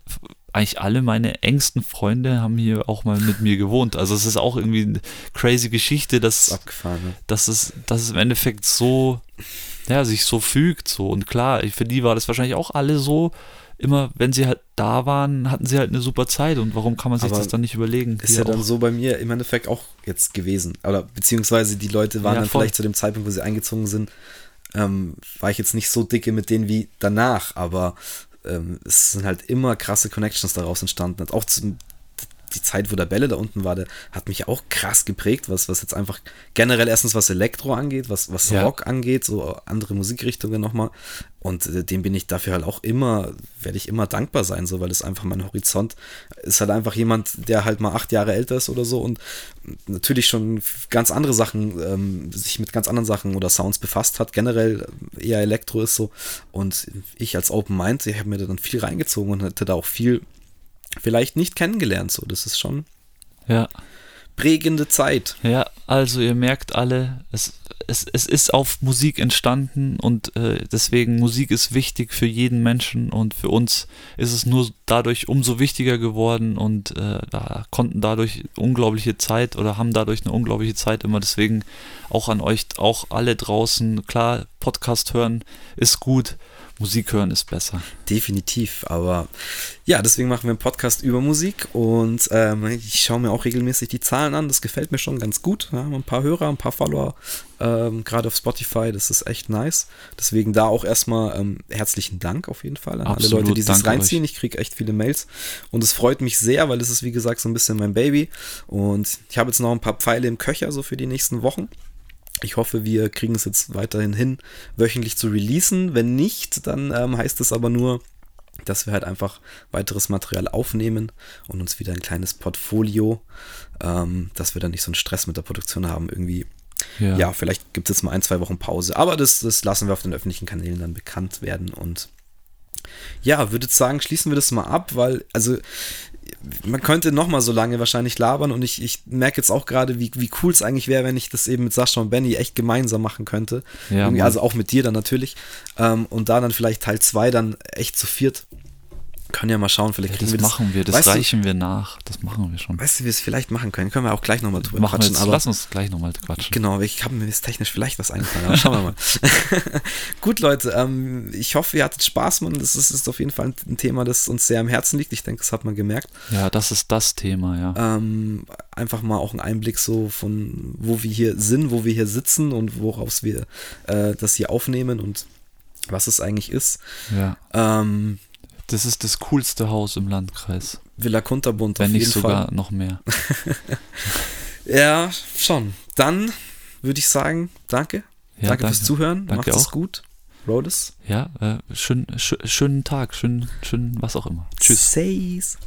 eigentlich alle meine engsten Freunde haben hier auch mal mit mir gewohnt. Also es ist auch irgendwie eine crazy Geschichte, dass, das abgefahren, ne? dass, es, dass es im Endeffekt so ja, sich so fügt. So. Und klar, für die war das wahrscheinlich auch alle so. Immer, wenn sie halt da waren, hatten sie halt eine super Zeit. Und warum kann man sich Aber das dann nicht überlegen? Ist ja auch? dann so bei mir im Endeffekt auch jetzt gewesen. Oder beziehungsweise die Leute waren ja, dann vielleicht zu dem Zeitpunkt, wo sie eingezogen sind, ähm, war ich jetzt nicht so dicke mit denen wie danach. Aber ähm, es sind halt immer krasse Connections daraus entstanden. Auch zu, die Zeit, wo der Bälle da unten war, der hat mich auch krass geprägt, was, was jetzt einfach generell erstens was Elektro angeht, was, was ja. Rock angeht, so andere Musikrichtungen nochmal. Und äh, dem bin ich dafür halt auch immer, werde ich immer dankbar sein, so, weil es einfach mein Horizont ist halt einfach jemand, der halt mal acht Jahre älter ist oder so und natürlich schon ganz andere Sachen, ähm, sich mit ganz anderen Sachen oder Sounds befasst hat, generell eher Elektro ist so. Und ich als Open Mind, ich habe mir da dann viel reingezogen und hatte da auch viel vielleicht nicht kennengelernt. So, das ist schon ja. prägende Zeit. Ja, also ihr merkt alle, es, es, es ist auf Musik entstanden und äh, deswegen Musik ist wichtig für jeden Menschen und für uns ist es nur dadurch umso wichtiger geworden und äh, da konnten dadurch unglaubliche Zeit oder haben dadurch eine unglaubliche Zeit immer. Deswegen auch an euch, auch alle draußen, klar, Podcast hören ist gut, Musik hören ist besser. Definitiv, aber ja, deswegen machen wir einen Podcast über Musik und ähm, ich schaue mir auch regelmäßig die Zahlen an. Das gefällt mir schon ganz gut. Wir haben ein paar Hörer, ein paar Follower, ähm, gerade auf Spotify. Das ist echt nice. Deswegen da auch erstmal ähm, herzlichen Dank auf jeden Fall an Absolut, alle Leute, die sich reinziehen. Euch. Ich kriege echt viele Mails und es freut mich sehr, weil es ist wie gesagt so ein bisschen mein Baby und ich habe jetzt noch ein paar Pfeile im Köcher so für die nächsten Wochen. Ich hoffe, wir kriegen es jetzt weiterhin hin, wöchentlich zu releasen. Wenn nicht, dann ähm, heißt es aber nur, dass wir halt einfach weiteres Material aufnehmen und uns wieder ein kleines Portfolio, ähm, dass wir dann nicht so einen Stress mit der Produktion haben, irgendwie. Ja, ja vielleicht gibt es jetzt mal ein, zwei Wochen Pause, aber das, das lassen wir auf den öffentlichen Kanälen dann bekannt werden und ja, würde sagen, schließen wir das mal ab, weil, also man könnte noch mal so lange wahrscheinlich labern und ich, ich merke jetzt auch gerade, wie, wie cool es eigentlich wäre, wenn ich das eben mit Sascha und Benny echt gemeinsam machen könnte. Ja, also auch mit dir dann natürlich. Ähm, und da dann vielleicht Teil 2 dann echt zu viert können ja mal schauen, vielleicht ja, das wir das. machen wir, das reichen du, wir nach. Das machen wir schon. Weißt du, wie wir es vielleicht machen können? Können wir auch gleich nochmal drüber machen quatschen. Jetzt, aber lass uns gleich nochmal quatschen. Genau, ich habe mir jetzt technisch vielleicht was eingefallen, aber schauen wir mal. Gut, Leute, ähm, ich hoffe, ihr hattet Spaß, man. Das ist, ist, auf jeden Fall ein Thema, das uns sehr am Herzen liegt. Ich denke, das hat man gemerkt. Ja, das ist das Thema, ja. Ähm, einfach mal auch ein Einblick so von, wo wir hier sind, wo wir hier sitzen und woraus wir äh, das hier aufnehmen und was es eigentlich ist. Ja. Ähm, das ist das coolste Haus im Landkreis. Villa Kunterbund Wenn nicht sogar Fall. noch mehr. ja, schon. Dann würde ich sagen, danke. Ja, danke, danke, fürs Zuhören. Danke Macht es gut. Rhodes. Ja, äh, schön, schön, schönen Tag, schön, schön, was auch immer. Tschüss. Says.